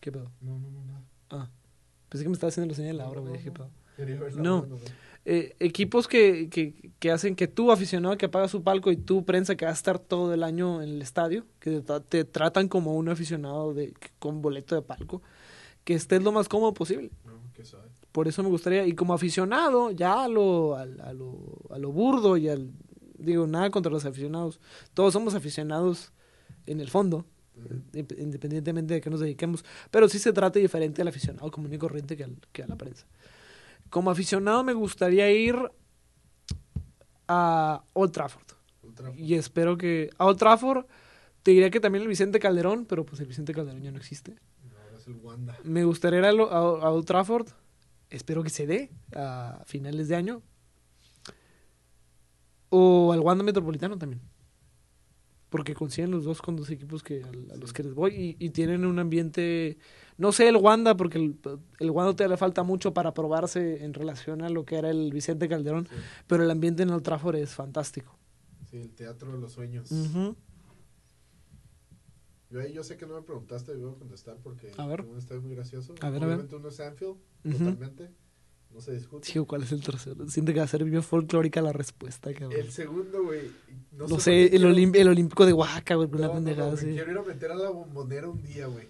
¿Qué pedo? No, no, no, nada. Ah. Pensé que me estaba haciendo la señal de la hora, No, me dije, pedo. No. no. Eh, equipos que, que, que hacen que tú, aficionado que paga su palco, y tú, prensa que vas a estar todo el año en el estadio, que te, tra- te tratan como un aficionado de, con boleto de palco, que estés lo más cómodo posible. No, qué sabe. Por eso me gustaría, y como aficionado, ya a lo, a, lo, a lo burdo y al, digo, nada contra los aficionados, todos somos aficionados en el fondo, inde- independientemente de que nos dediquemos, pero sí se trata diferente al aficionado común y corriente que, al- que a la prensa. Como aficionado me gustaría ir a Old Trafford. Y espero que... A Old Trafford te diría que también el Vicente Calderón, pero pues el Vicente Calderón ya no existe. Ahora es el Wanda. Me gustaría ir a, lo- a- a Old Trafford. Espero que se dé a finales de año. O al Wanda Metropolitano también. Porque consiguen los dos con dos equipos que a, a los que les voy y, y tienen un ambiente... No sé el Wanda, porque el, el Wanda todavía le falta mucho para probarse en relación a lo que era el Vicente Calderón. Sí. Pero el ambiente en Old Trafford es fantástico. Sí, el teatro de los sueños. Ujú. Yo ahí yo sé que no me preguntaste, yo voy a contestar porque A ver. estadio muy gracioso. A ver, a ver. Obviamente uno es Anfield, Ujú. totalmente. No se discute. Tío, ¿cuál es el tercero? Siente que va a ser bien folclórica la respuesta, cabrón. El segundo, güey. No, No sé, el, quiero- el Olímpico de Oaxaca, güey, No, una no, no, pendejada así. Quiero ir a meter a la bombonera un día, güey.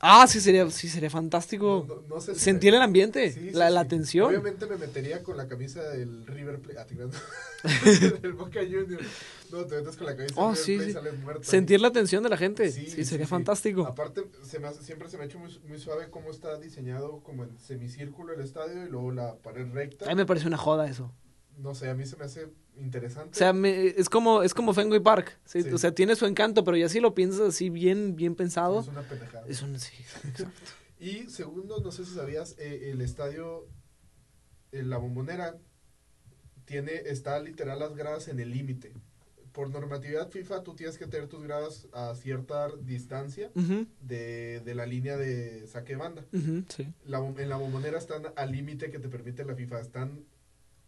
Ah, sí sería, sí sería fantástico. No, no- no sé si Sentir me- el ambiente, Sí, sí, la, la tensión. Obviamente me metería con la camisa del River Plate. Ah, del Boca Juniors. No, te metes con la camisa Oh, del River sí, Plate y sí. sales muerto. Sentir la tensión de la gente. Sí, sería fantástico. Aparte, se me hace- siempre se me ha hecho muy, muy suave cómo está diseñado como en semicírculo el estadio y luego la pared recta. A mí me parece una joda eso. No sé, a mí se me hace interesante. O sea, me- es como es como Fenway Park. ¿sí? Sí. O sea, tiene su encanto, pero ya si lo piensas así bien bien pensado, es una pendejada. es un sí. exacto. Y segundo, no sé si sabías, eh, el estadio, en la bombonera, tiene, está literal las gradas en el límite. Por normatividad FIFA, tú tienes que tener tus gradas a cierta distancia de, de la línea de saque de banda. sí. La, en la bombonera están al límite que te permite la FIFA. Están,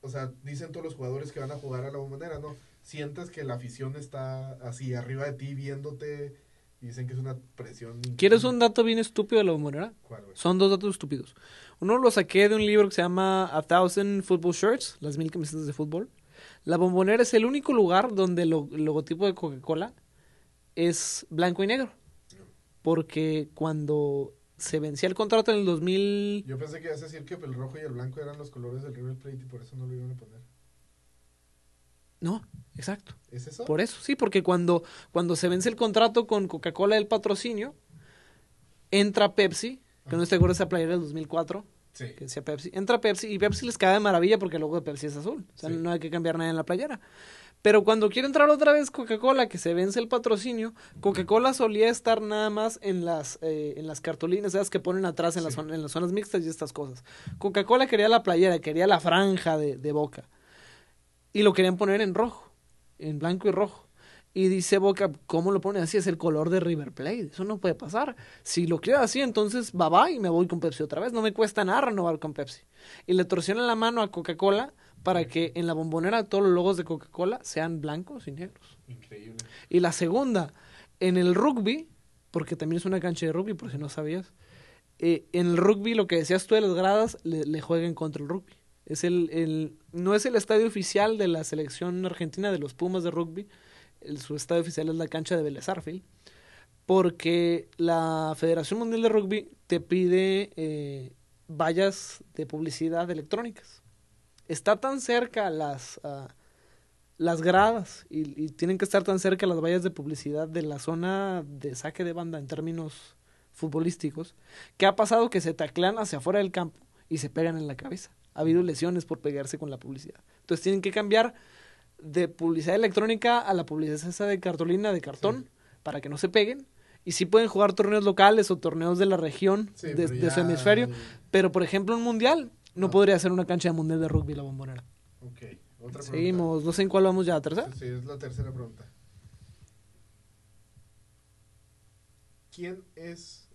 o sea, dicen todos los jugadores que van a jugar a la bombonera, ¿no? Sientes que la afición está así arriba de ti viéndote y dicen que es una presión. ¿Quieres un dato bien estúpido de la bombonera? ¿Cuál, güey? Son dos datos estúpidos. Uno lo saqué de un libro que se llama A Thousand Football Shirts, las mil camisetas de fútbol. La bombonera es el único lugar donde lo- el logotipo de Coca-Cola es blanco y negro. Porque cuando se vencía el contrato en el 2000... Yo pensé que ibas a decir que el rojo y el blanco eran los colores del River Plate y por eso no lo iban a poner. No, exacto. ¿Es eso? Por eso, sí, porque cuando, cuando se vence el contrato con Coca-Cola del patrocinio, entra Pepsi, que no estoy seguro de esa playera del 2004, Sí. que decía Pepsi. Entra Pepsi y Pepsi les cae de maravilla porque el logo de Pepsi es azul. O sea, Sí. no hay que cambiar nada en la playera. Pero cuando quiere entrar otra vez Coca-Cola, que se vence el patrocinio, Coca-Cola solía estar nada más en las, eh, en las cartulinas, esas que ponen atrás en, las Sí. en las zonas mixtas y estas cosas. Coca-Cola quería la playera, quería la franja de, de Boca. Y lo querían poner en rojo, en blanco y rojo. Y dice Boca, ¿cómo lo pone así? Es el color de River Plate. Eso no puede pasar. Si lo quiero así, entonces bye bye y me voy con Pepsi otra vez. No me cuesta nada renovar con Pepsi. Y le torsionan la mano a Coca-Cola para que en la bombonera todos los logos de Coca-Cola sean blancos y negros. Increíble. Y la segunda, en el rugby, porque también es una cancha de rugby, por si no sabías, eh, en el rugby lo que decías tú de las gradas, le, le juegan contra el rugby. Es el, el, no es el estadio oficial de la selección argentina de los Pumas de rugby, el- su estadio oficial es la cancha de Vélez Arfield, porque la Federación Mundial de Rugby te pide eh, vallas de publicidad electrónicas. Está tan cerca las, ah, las gradas y, y tienen que estar tan cerca las vallas de publicidad de la zona de saque de banda en términos futbolísticos, que ha pasado que se taclean hacia afuera del campo y se pegan en la cabeza. Ha habido lesiones por pegarse con la publicidad. Entonces tienen que cambiar de publicidad electrónica a la publicidad esa de cartulina de cartón para que no se peguen. Y sí pueden jugar torneos locales o torneos de la región Sí, de, de su hemisferio. Pero por ejemplo un mundial no podría ser una cancha de mundial de rugby la bombonera. Ok. Otra pregunta. Seguimos, no sé en cuál vamos ya, tercera. Sí, es la tercera pregunta. ¿Quién es,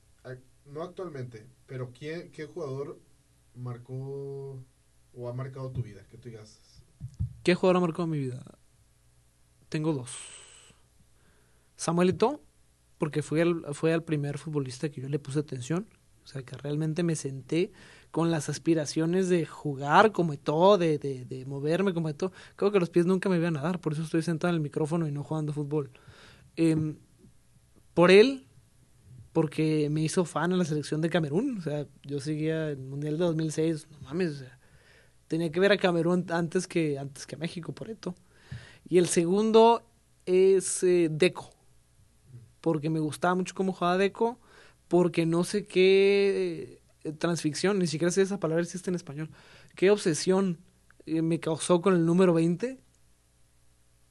no actualmente, pero quién, qué jugador marcó o ha marcado tu vida? Que tú digas. ¿Qué jugador ha marcado mi vida? Tengo dos. Samuel Eto'o, porque fue el, fue el primer futbolista que yo le puse atención. O sea, que realmente me senté con las aspiraciones de jugar como Eto'o, de, de, de moverme como Eto'o. Creo que los pies nunca me iban a dar, por eso estoy sentado en el micrófono y no jugando fútbol. Em, por él, porque me hizo fan a la selección de Camerún. O sea, yo seguía el Mundial de 2006, no mames, o sea, tenía que ver a Camerún antes que, antes que a México, por esto. Y el segundo es eh, Deco, porque me gustaba mucho cómo jugaba Deco, porque no sé qué transficción, ni siquiera sé esa palabra existe en español, qué obsesión eh, me causó con el número 20.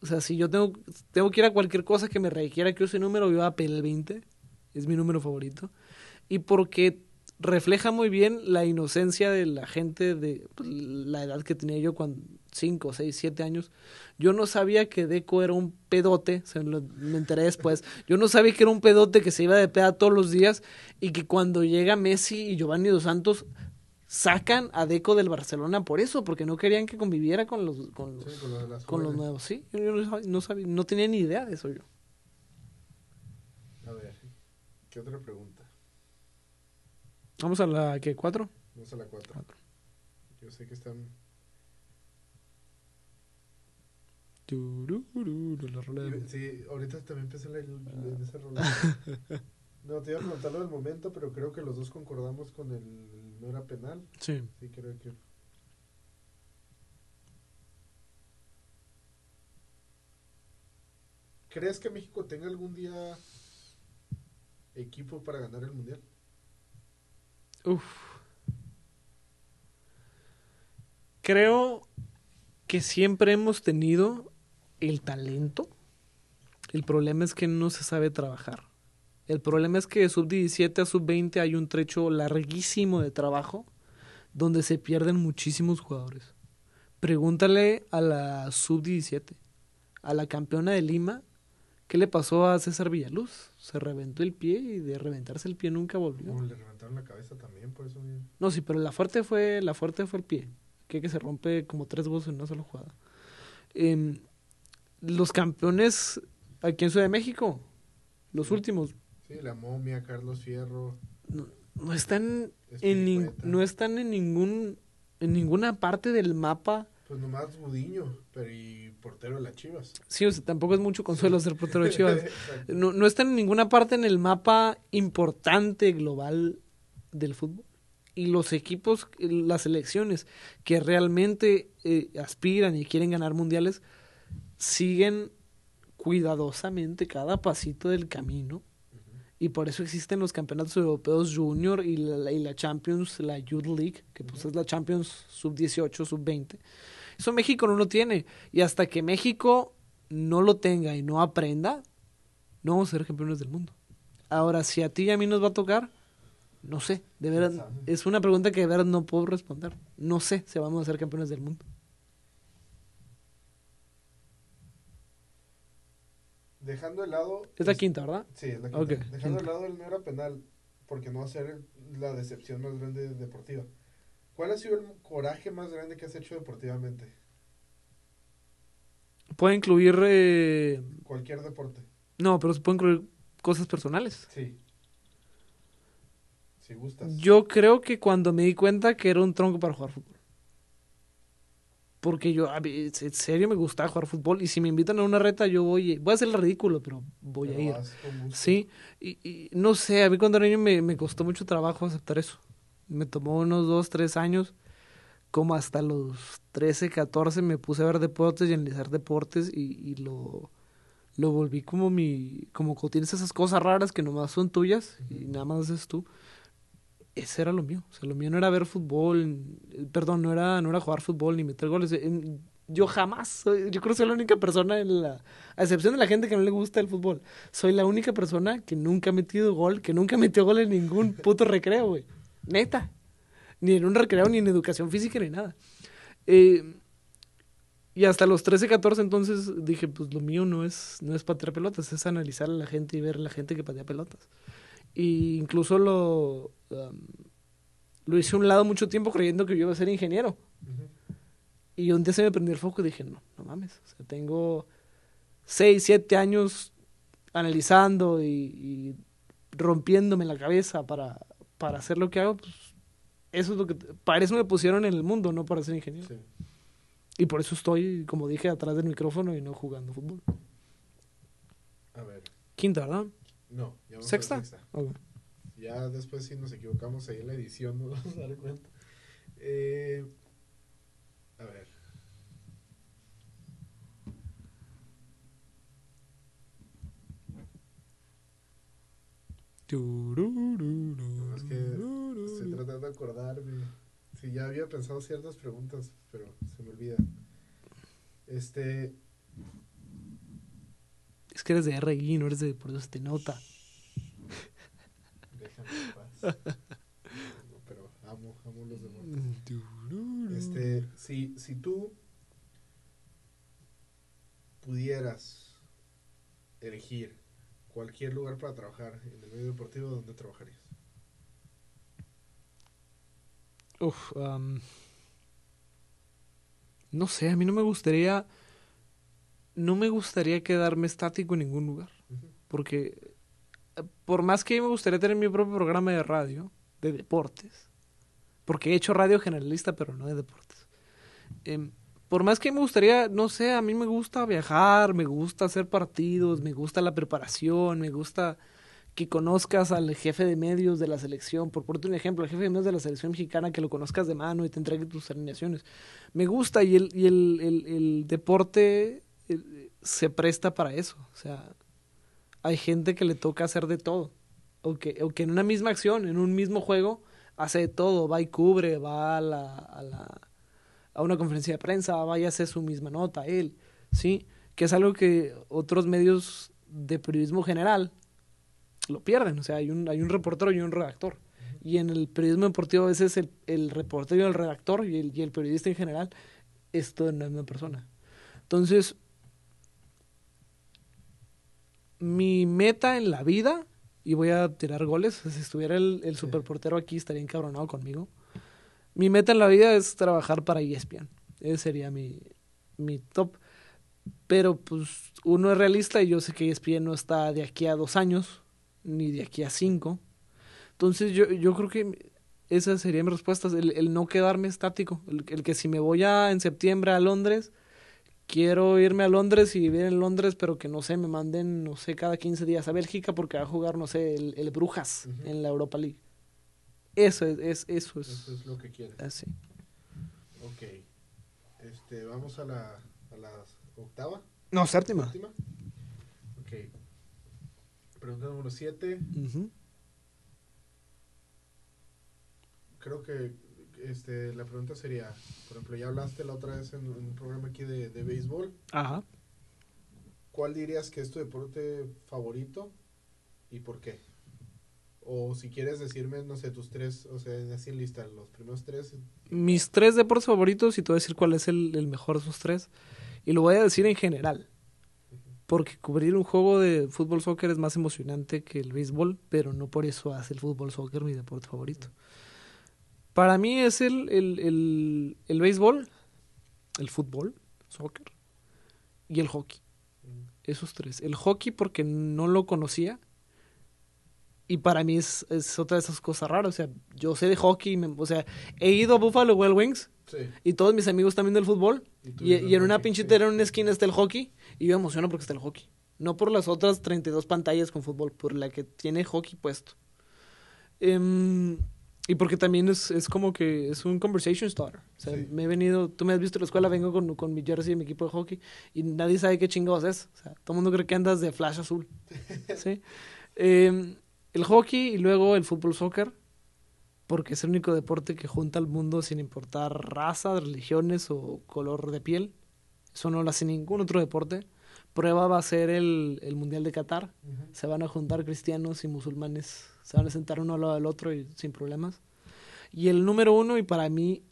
O sea, si yo tengo, tengo que ir a cualquier cosa que me requiera que use número, yo voy a pedir el 20. Es mi número favorito. Y porque refleja muy bien la inocencia de la gente de pues, la edad que tenía yo cuando 5, 6, 7 años. Yo no sabía que Deco era un pedote, se lo- me enteré después. Yo no sabía que era un pedote que se iba de peda todos los días y que cuando llega Messi y Giovanni Dos Santos sacan a Deco del Barcelona por eso, porque no querían que conviviera con los con los, Sí, con los nuevos, sí. Yo, yo no, sab- no sabía, no tenía ni idea de eso yo. A ver, ¿Qué otra pregunta? Vamos a la que cuatro. Vamos a la 4. Cuatro. Yo sé que están. La rola de- Sí, ahorita también empecé la, en esa rola. No, te iba a preguntar lo del momento, pero creo que los dos concordamos con el no era penal. Sí. Sí, creo que. ¿Crees que México tenga algún día equipo para ganar el mundial? Uf. Creo que siempre hemos tenido el talento. El problema es que no se sabe trabajar. El problema es que de sub-17 a sub-20 hay un trecho larguísimo de trabajo donde se pierden muchísimos jugadores. Pregúntale a la sub-17, a la campeona de Lima, ¿qué le pasó a César Villaluz? Se reventó el pie y de reventarse el pie nunca volvió. Como le reventaron la cabeza también, por eso. No, sí, pero la fuerte fue, la fuerte fue el pie. Que, que se rompe como tres huesos en una sola jugada. Em, los campeones aquí en Ciudad de México, los Sí. últimos, Sí, la momia, Carlos Fierro. no, no están en no están en ningún en ninguna parte del mapa. Pues nomás Gudiño, pero y portero de las Chivas. Sí, o sea, tampoco es mucho consuelo ser portero de Chivas. No, no están en ninguna parte en el mapa importante global del fútbol. Y los equipos, las selecciones que realmente eh, aspiran y quieren ganar mundiales, siguen cuidadosamente cada pasito del camino. Y por eso existen los campeonatos europeos junior y la, y la Champions, la Youth League, que pues es la Champions sub-18, sub-20. Eso México no lo tiene. Y hasta que México no lo tenga y no aprenda, no vamos a ser campeones del mundo. Ahora, si a ti y a mí nos va a tocar, no sé. De verdad, es una pregunta que de verdad no puedo responder. No sé si vamos a ser campeones del mundo. Dejando de lado. Es la es- quinta, ¿verdad? Sí, es la quinta. Dejando de lado el no era penal, porque no va a ser la decepción más grande deportiva. ¿Cuál ha sido el coraje más grande que has hecho deportivamente? Puede incluir... eh, Cualquier deporte. No, pero se pueden incluir cosas personales. Sí. Si gustas. Yo creo que cuando me di cuenta que era un tronco para jugar fútbol. Porque yo, a mí, en serio, me gustaba jugar fútbol. Y si me invitan a una reta, yo voy. Voy a hacer el ridículo, pero voy Pero a ir. Sí, y, y no sé, a mí cuando era niño me, me costó mucho trabajo aceptar eso. Me tomó unos dos, tres años. Como hasta los 13, 14 me puse a ver deportes y analizar deportes y, y lo, lo volví como mi... Como tienes esas cosas raras que nomás son tuyas y nada más haces tú. Ese era lo mío. O sea, lo mío no era ver fútbol, perdón, no era, no era jugar fútbol ni meter goles. En- Yo jamás, yo creo que soy la única persona en la, a excepción de la gente que no le gusta el fútbol, soy la única persona que nunca ha metido gol, que nunca metió gol en ningún puto recreo, güey. Neta. Ni en un recreo, ni en educación física, ni nada. Eh, y hasta los 13, 14 entonces dije, pues lo mío no es, no es patear pelotas, es analizar a la gente y ver a la gente que patea pelotas. Y incluso lo, um, lo hice a un lado mucho tiempo creyendo que yo iba a ser ingeniero. Y un día se me prendió el foco y dije, no, no mames. O sea, tengo 6, 7 años analizando y, y rompiéndome la cabeza para, para hacer lo que hago. Pues eso es lo que... Para eso me pusieron en el mundo, no para ser ingeniero. Sí. Y por eso estoy, como dije, atrás del micrófono y no jugando fútbol. A ver. Quinta, ¿verdad? No, ya vamos a ¿Sexta? la sexta. Ya después si nos equivocamos ahí en la edición nos vamos a dar cuenta. Eh, a ver. No, es que estoy tratando de acordarme. Sí, ya había pensado ciertas preguntas, pero se me olvida. Este, Es que eres de RI, no eres de... Por eso te nota. déjame en paz. Pero amo, amo los deportes. Este, si, si tú pudieras elegir cualquier lugar para trabajar en el medio deportivo, ¿dónde trabajarías? Uf, am, no sé, a mí no me gustaría, no me gustaría quedarme estático en ningún lugar, porque por más que me gustaría tener mi propio programa de radio, de deportes, porque he hecho radio generalista, pero no de deportes. Em, por más que me gustaría, no sé, a mí me gusta viajar, me gusta hacer partidos, me gusta la preparación, me gusta que conozcas al jefe de medios de la selección, por ponerte un ejemplo, el jefe de medios de la selección mexicana, que lo conozcas de mano y te entregue tus alineaciones. Me gusta y el, y el, el, el deporte eh, se presta para eso. O sea, hay gente que le toca hacer de todo. O que, o que en una misma acción, en un mismo juego, hace de todo. Va y cubre, va a la, a la a una conferencia de prensa, vaya a hacer su misma nota, él, ¿sí? Que es algo que otros medios de periodismo general lo pierden, o sea, hay un, hay un reportero y un redactor. Y en el periodismo deportivo a veces el, el reportero y el redactor y el, y el periodista en general es toda una misma persona. Entonces, mi meta en la vida, y voy a tirar goles, si estuviera el, el superportero aquí estaría encabronado conmigo, mi meta en la vida es trabajar para ESPN. Ese sería mi, mi top. Pero pues uno es realista y yo sé que ESPN no está de aquí a dos años, ni de aquí a cinco. Entonces yo, yo creo que esa sería mi respuesta, el, el no quedarme estático. El, el, que si me voy a, en septiembre a Londres, quiero irme a Londres y vivir en Londres, pero que no sé, me manden, no sé, cada 15 días a Bélgica porque va a jugar, no sé, el, el Brujas uh -huh. en la Europa League. Eso es, es, eso es. Eso es lo que quieres. Así. Ok. Este, vamos a la, a la octava. No, séptima. Séptima. Ok. Pregunta número 7. Uh -huh. Creo que este, la pregunta sería, por ejemplo, ya hablaste la otra vez en, en un programa aquí de, de béisbol. Ajá. ¿Cuál dirías que es tu deporte favorito y por qué? O si quieres decirme, no sé, tus tres, o sea, así en lista, los primeros tres. Mis tres deportes favoritos y te voy a decir cuál es el, el mejor de esos tres. Y lo voy a decir en general. Porque cubrir un juego de fútbol soccer es más emocionante que el béisbol, pero no por eso hace el fútbol soccer mi deporte favorito. Para mí es el, el, el, el béisbol, el fútbol, soccer, y el hockey. Esos tres. El hockey porque no lo conocía y para mí es, es, otra de esas cosas raras. O sea, yo sé de hockey, me, o sea, he ido a Buffalo Wild Wings Sí. y todos mis amigos también del fútbol. Y en una hockey, pinchitera, sí. en una esquina está el hockey. Y yo me emociono porque está el hockey. No por las otras 32 pantallas con fútbol, por la que tiene hockey puesto. Em, y porque también es, es como que es un conversation starter. O sea, Sí. me he venido, tú me has visto en la escuela, vengo con, con mi jersey y mi equipo de hockey y nadie sabe qué chingados es. O sea, todo el mundo cree que andas de flash azul. ¿Sí? Em, el hockey y luego el fútbol soccer, porque es el único deporte que junta al mundo sin importar raza, religiones o color de piel. Eso no lo hace ningún otro deporte. Prueba va a ser el, el Mundial de Qatar. Ujú. Se van a juntar cristianos y musulmanes. Se van a sentar uno al lado del otro y sin problemas. Y el número uno, y para mí,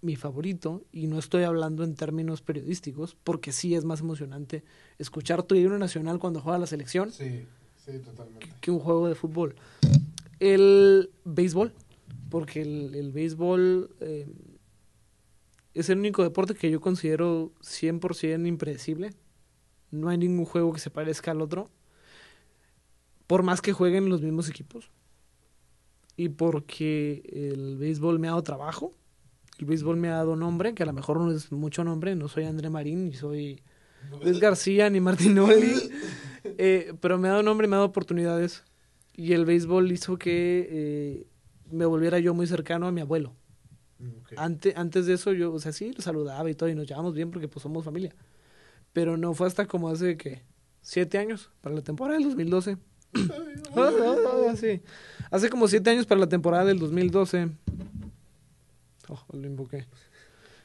mi favorito, y no estoy hablando en términos periodísticos, porque sí es más emocionante escuchar tu himno nacional cuando juega la selección Sí, sí, totalmente. que un juego de fútbol. El béisbol, porque el, el béisbol eh, es el único deporte que yo considero 100% impredecible. No hay ningún juego que se parezca al otro. Por más que jueguen los mismos equipos. Y porque el béisbol me ha dado trabajo. El béisbol me ha dado nombre, que a lo mejor no es mucho nombre. No soy André Marín, ni soy Luis García, ni Martinoli. Eh, pero me ha dado nombre y me ha dado oportunidades. Y el béisbol hizo que eh, me volviera yo muy cercano a mi abuelo. Mm. Ante, antes de eso yo, o sea, sí, lo saludaba y todo, y nos llevamos bien porque pues somos familia. Pero no fue hasta como hace, ¿qué? Siete años, para la temporada del 2012. Ah, ah, sí. Hace como siete años para la temporada del 2012. Oh, lo invoqué.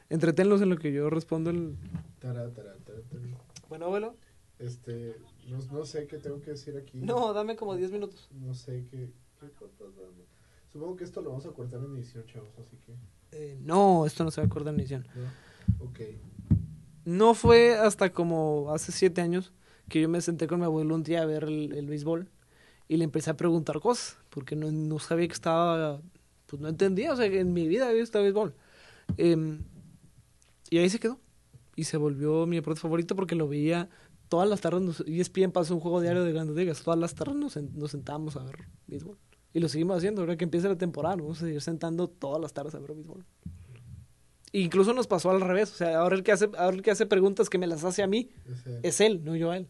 Entretenlos en lo que yo respondo el... Tará, tará, tará, tará. Bueno, abuelo. Este, no, no sé qué tengo que decir aquí. No, dame como 10 minutos. No sé qué, qué cortas dando. Supongo que esto lo vamos a cortar en edición, chavos, así que. Eh, no, esto no se va a acordar en edición. ¿no? Ok. No fue hasta como hace siete años que yo me senté con mi abuelo un día a ver el, el béisbol y le empecé a preguntar cosas, porque no, sabía que estaba, pues no entendía, o sea, que en mi vida había visto béisbol. Em, y ahí se quedó. Y se volvió mi deporte favorito porque lo veía todas las tardes, nos, ESPN pasa un juego diario de grandes ligas, todas las tardes nos, sen- nos sentamos a ver béisbol. Y lo seguimos haciendo, ahora que empiece la temporada, vamos a seguir sentando todas las tardes a ver béisbol. Incluso nos pasó al revés, o sea, ahora el que hace, ahora el que hace preguntas que me las hace a mí es él, no yo a él.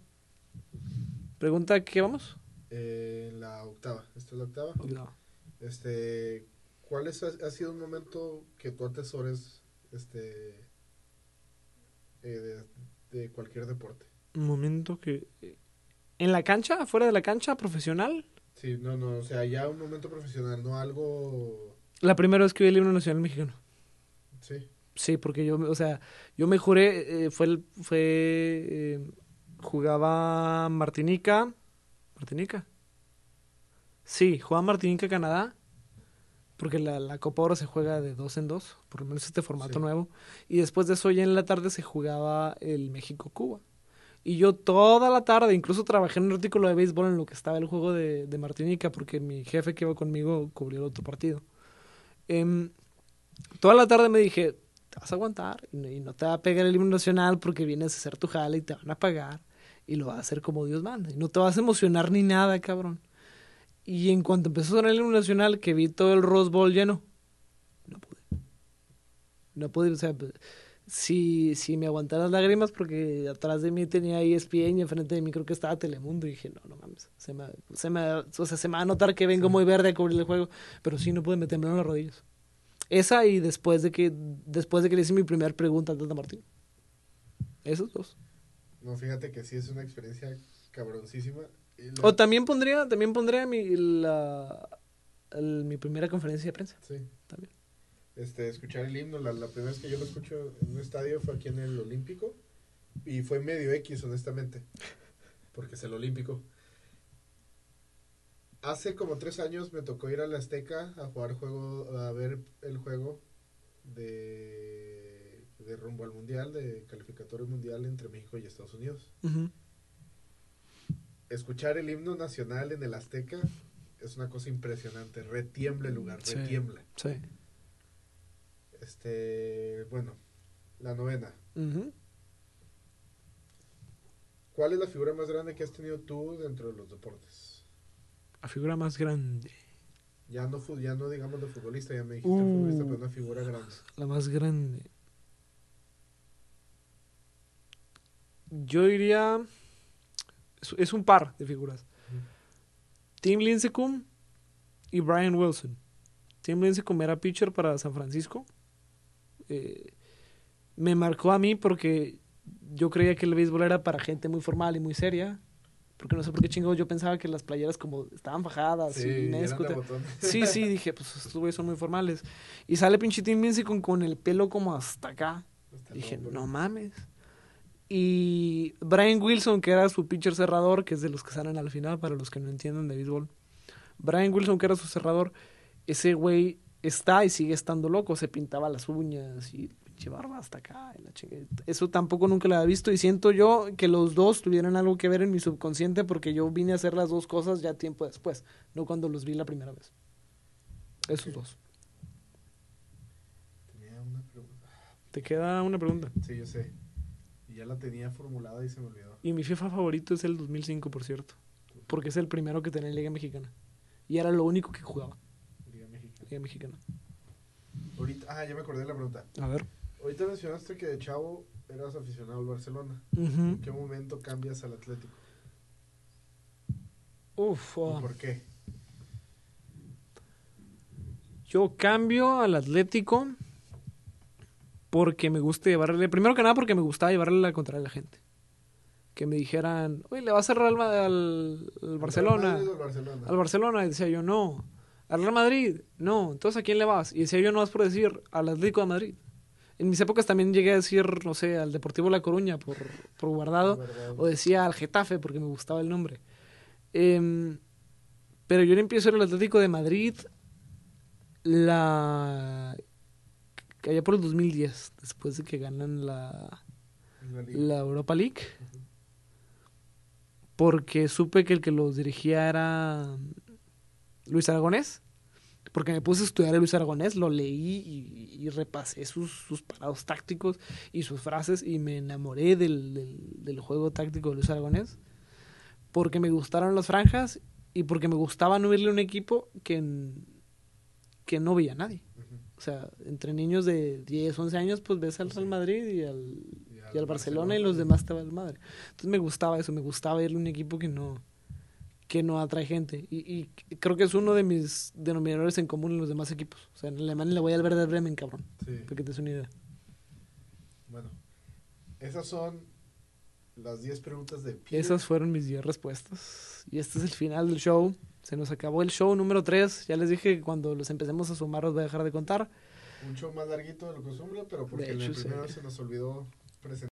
Pregunta, ¿qué vamos? eh, la octava. Esta es la octava. No. Este, ¿cuál es, ha sido un momento que tú atesores este, eh, de, de cualquier deporte? Un momento que... ¿En la cancha? ¿Fuera de la cancha? ¿Profesional? Sí, no, no, o sea, ya un momento profesional, no algo... La primera vez que vi el himno nacional mexicano. Sí, Sí, porque yo, o sea, yo me juré, eh, fue, el, fue, eh, jugaba Martinica, Martinica. Sí, jugaba Martinica, Canadá, porque la, la Copa Oro se juega de dos en dos, por lo menos este formato Sí. nuevo. Y después de eso ya en la tarde se jugaba el México-Cuba. Y yo toda la tarde, incluso trabajé en un artículo de béisbol en lo que estaba el juego de, de Martinica, porque mi jefe que iba conmigo cubrió el otro partido. Em, toda la tarde me dije, te vas a aguantar y no, te va a pegar el himno nacional porque vienes a hacer tu jale y te van a pagar y lo vas a hacer como Dios manda. Y no te vas a emocionar ni nada, cabrón. Y en cuanto empezó a sonar el himno nacional, que vi todo el Rose Bowl lleno, no pude. No pude, o sea, pues, si, si me aguantaran las lágrimas porque atrás de mí tenía ESPN y enfrente de mí creo que estaba Telemundo y dije, no, no mames, se me, se me, o sea, se me va a notar que vengo muy verde a cubrir el juego, pero sí no pude, me temblaron las rodillas. Esa y después de que después de que le hice mi primera pregunta a Tata Martín. Esos dos. no, fíjate que sí es una experiencia cabroncísima. La- O también pondría, también pondría mi, la, el- mi primera conferencia de prensa. Sí. También. Este, escuchar el himno, la, la primera vez que yo lo escucho en un estadio fue aquí en el Olímpico y fue medio X, honestamente, porque es el Olímpico. Hace como tres años me tocó ir a la Azteca a jugar juego, a ver el juego de, de rumbo al Mundial, de calificatorio mundial entre México y Estados Unidos. Escuchar el himno nacional en el Azteca es una cosa impresionante, retiembla el lugar, Sí. retiembla. Sí. Este, bueno, la novena. ¿Cuál es la figura más grande que has tenido tú dentro de los deportes? La figura más grande. Ya no, ya no digamos de futbolista, ya me dijiste Uh. futbolista, pero una figura grande. La más grande. Yo diría. Es, es un par de figuras. Tim Lincecum y Brian Wilson. Tim Lincecum era pitcher para San Francisco. Eh, me marcó a mí porque yo creía que el béisbol era para gente muy formal y muy seria. Porque no sé por qué chingados yo pensaba que las playeras como estaban fajadas y eran de Nesco te-. Sí, sí, dije, pues estos güeyes son muy formales. Y sale pinche Tim Lincecum con el pelo como hasta acá. Hasta Dije, no mames. Y Brian Wilson, que era su pitcher cerrador, que es de los que salen al final, para los que no entiendan de béisbol. Brian Wilson, que era su cerrador, ese güey está y sigue estando loco. Se pintaba las uñas y barba hasta acá. y la chingue- Eso tampoco nunca lo había visto. Y siento yo que los dos tuvieran algo que ver en mi subconsciente porque yo vine a hacer las dos cosas ya tiempo después, no cuando los vi la primera vez. Esos dos. Tenía una pregunta. Te queda una pregunta. Sí, yo sé. Y ya la tenía formulada y se me olvidó. Y mi FIFA favorito es el 2005, por cierto. Porque es el primero que tenía en Liga Mexicana. Y era lo único que jugaba, Liga Mexicana. Liga Mexicana. Ahorita, ah, ya me acordé de la pregunta. A ver. Ahorita mencionaste que de chavo eras aficionado al Barcelona. ¿En qué momento cambias al Atlético? Uf, ¿Y oh. por qué? Yo cambio al Atlético porque me gusta llevarle. Primero que nada, porque me gustaba llevarle la contraria a la gente. Que me dijeran, oye, le vas a cerrar al, al- al Barcelona. ¿Al Madrid o al Barcelona? Al Barcelona. Y decía yo, no. Al Real Madrid, no. Entonces, ¿a quién le vas? Y decía yo, no vas por decir, al Atlético de Madrid. En mis épocas también llegué a decir, no sé, al Deportivo La Coruña por, por guardado. O decía al Getafe porque me gustaba el nombre. Em, pero yo le empiezo el Atlético de Madrid la que allá por el 2010, después de que ganan la, la Europa League. Porque supe que el que los dirigía era Luis Aragonés. Porque me puse a estudiar a Luis Aragonés, lo leí y, y repasé sus, sus, parados tácticos y sus frases y me enamoré del, del, del, juego táctico de Luis Aragonés porque me gustaron las franjas y porque me gustaba no verle un equipo que, que no veía a nadie. Uh -huh. O sea, entre niños de 10, 11 años, pues ves al Real Madrid y al, y al, y al Barcelona, Barcelona, y los demás te el madre. Entonces me gustaba eso, me gustaba verle un equipo que no que no atrae gente. Y, y, creo que es uno de mis denominadores en común en los demás equipos. O sea, en Alemania le voy al Werder Bremen, cabrón. Sí. Para que te des una idea. Bueno, esas son las 10 preguntas de Peter. Esas fueron mis 10 respuestas. Y este es el final del show. Se nos acabó el show número 3. Ya les dije que cuando los empecemos a sumar los voy a dejar de contar. Un show más larguito de lo que costumbre, pero porque De en el hecho, primero sí. se nos olvidó presentar.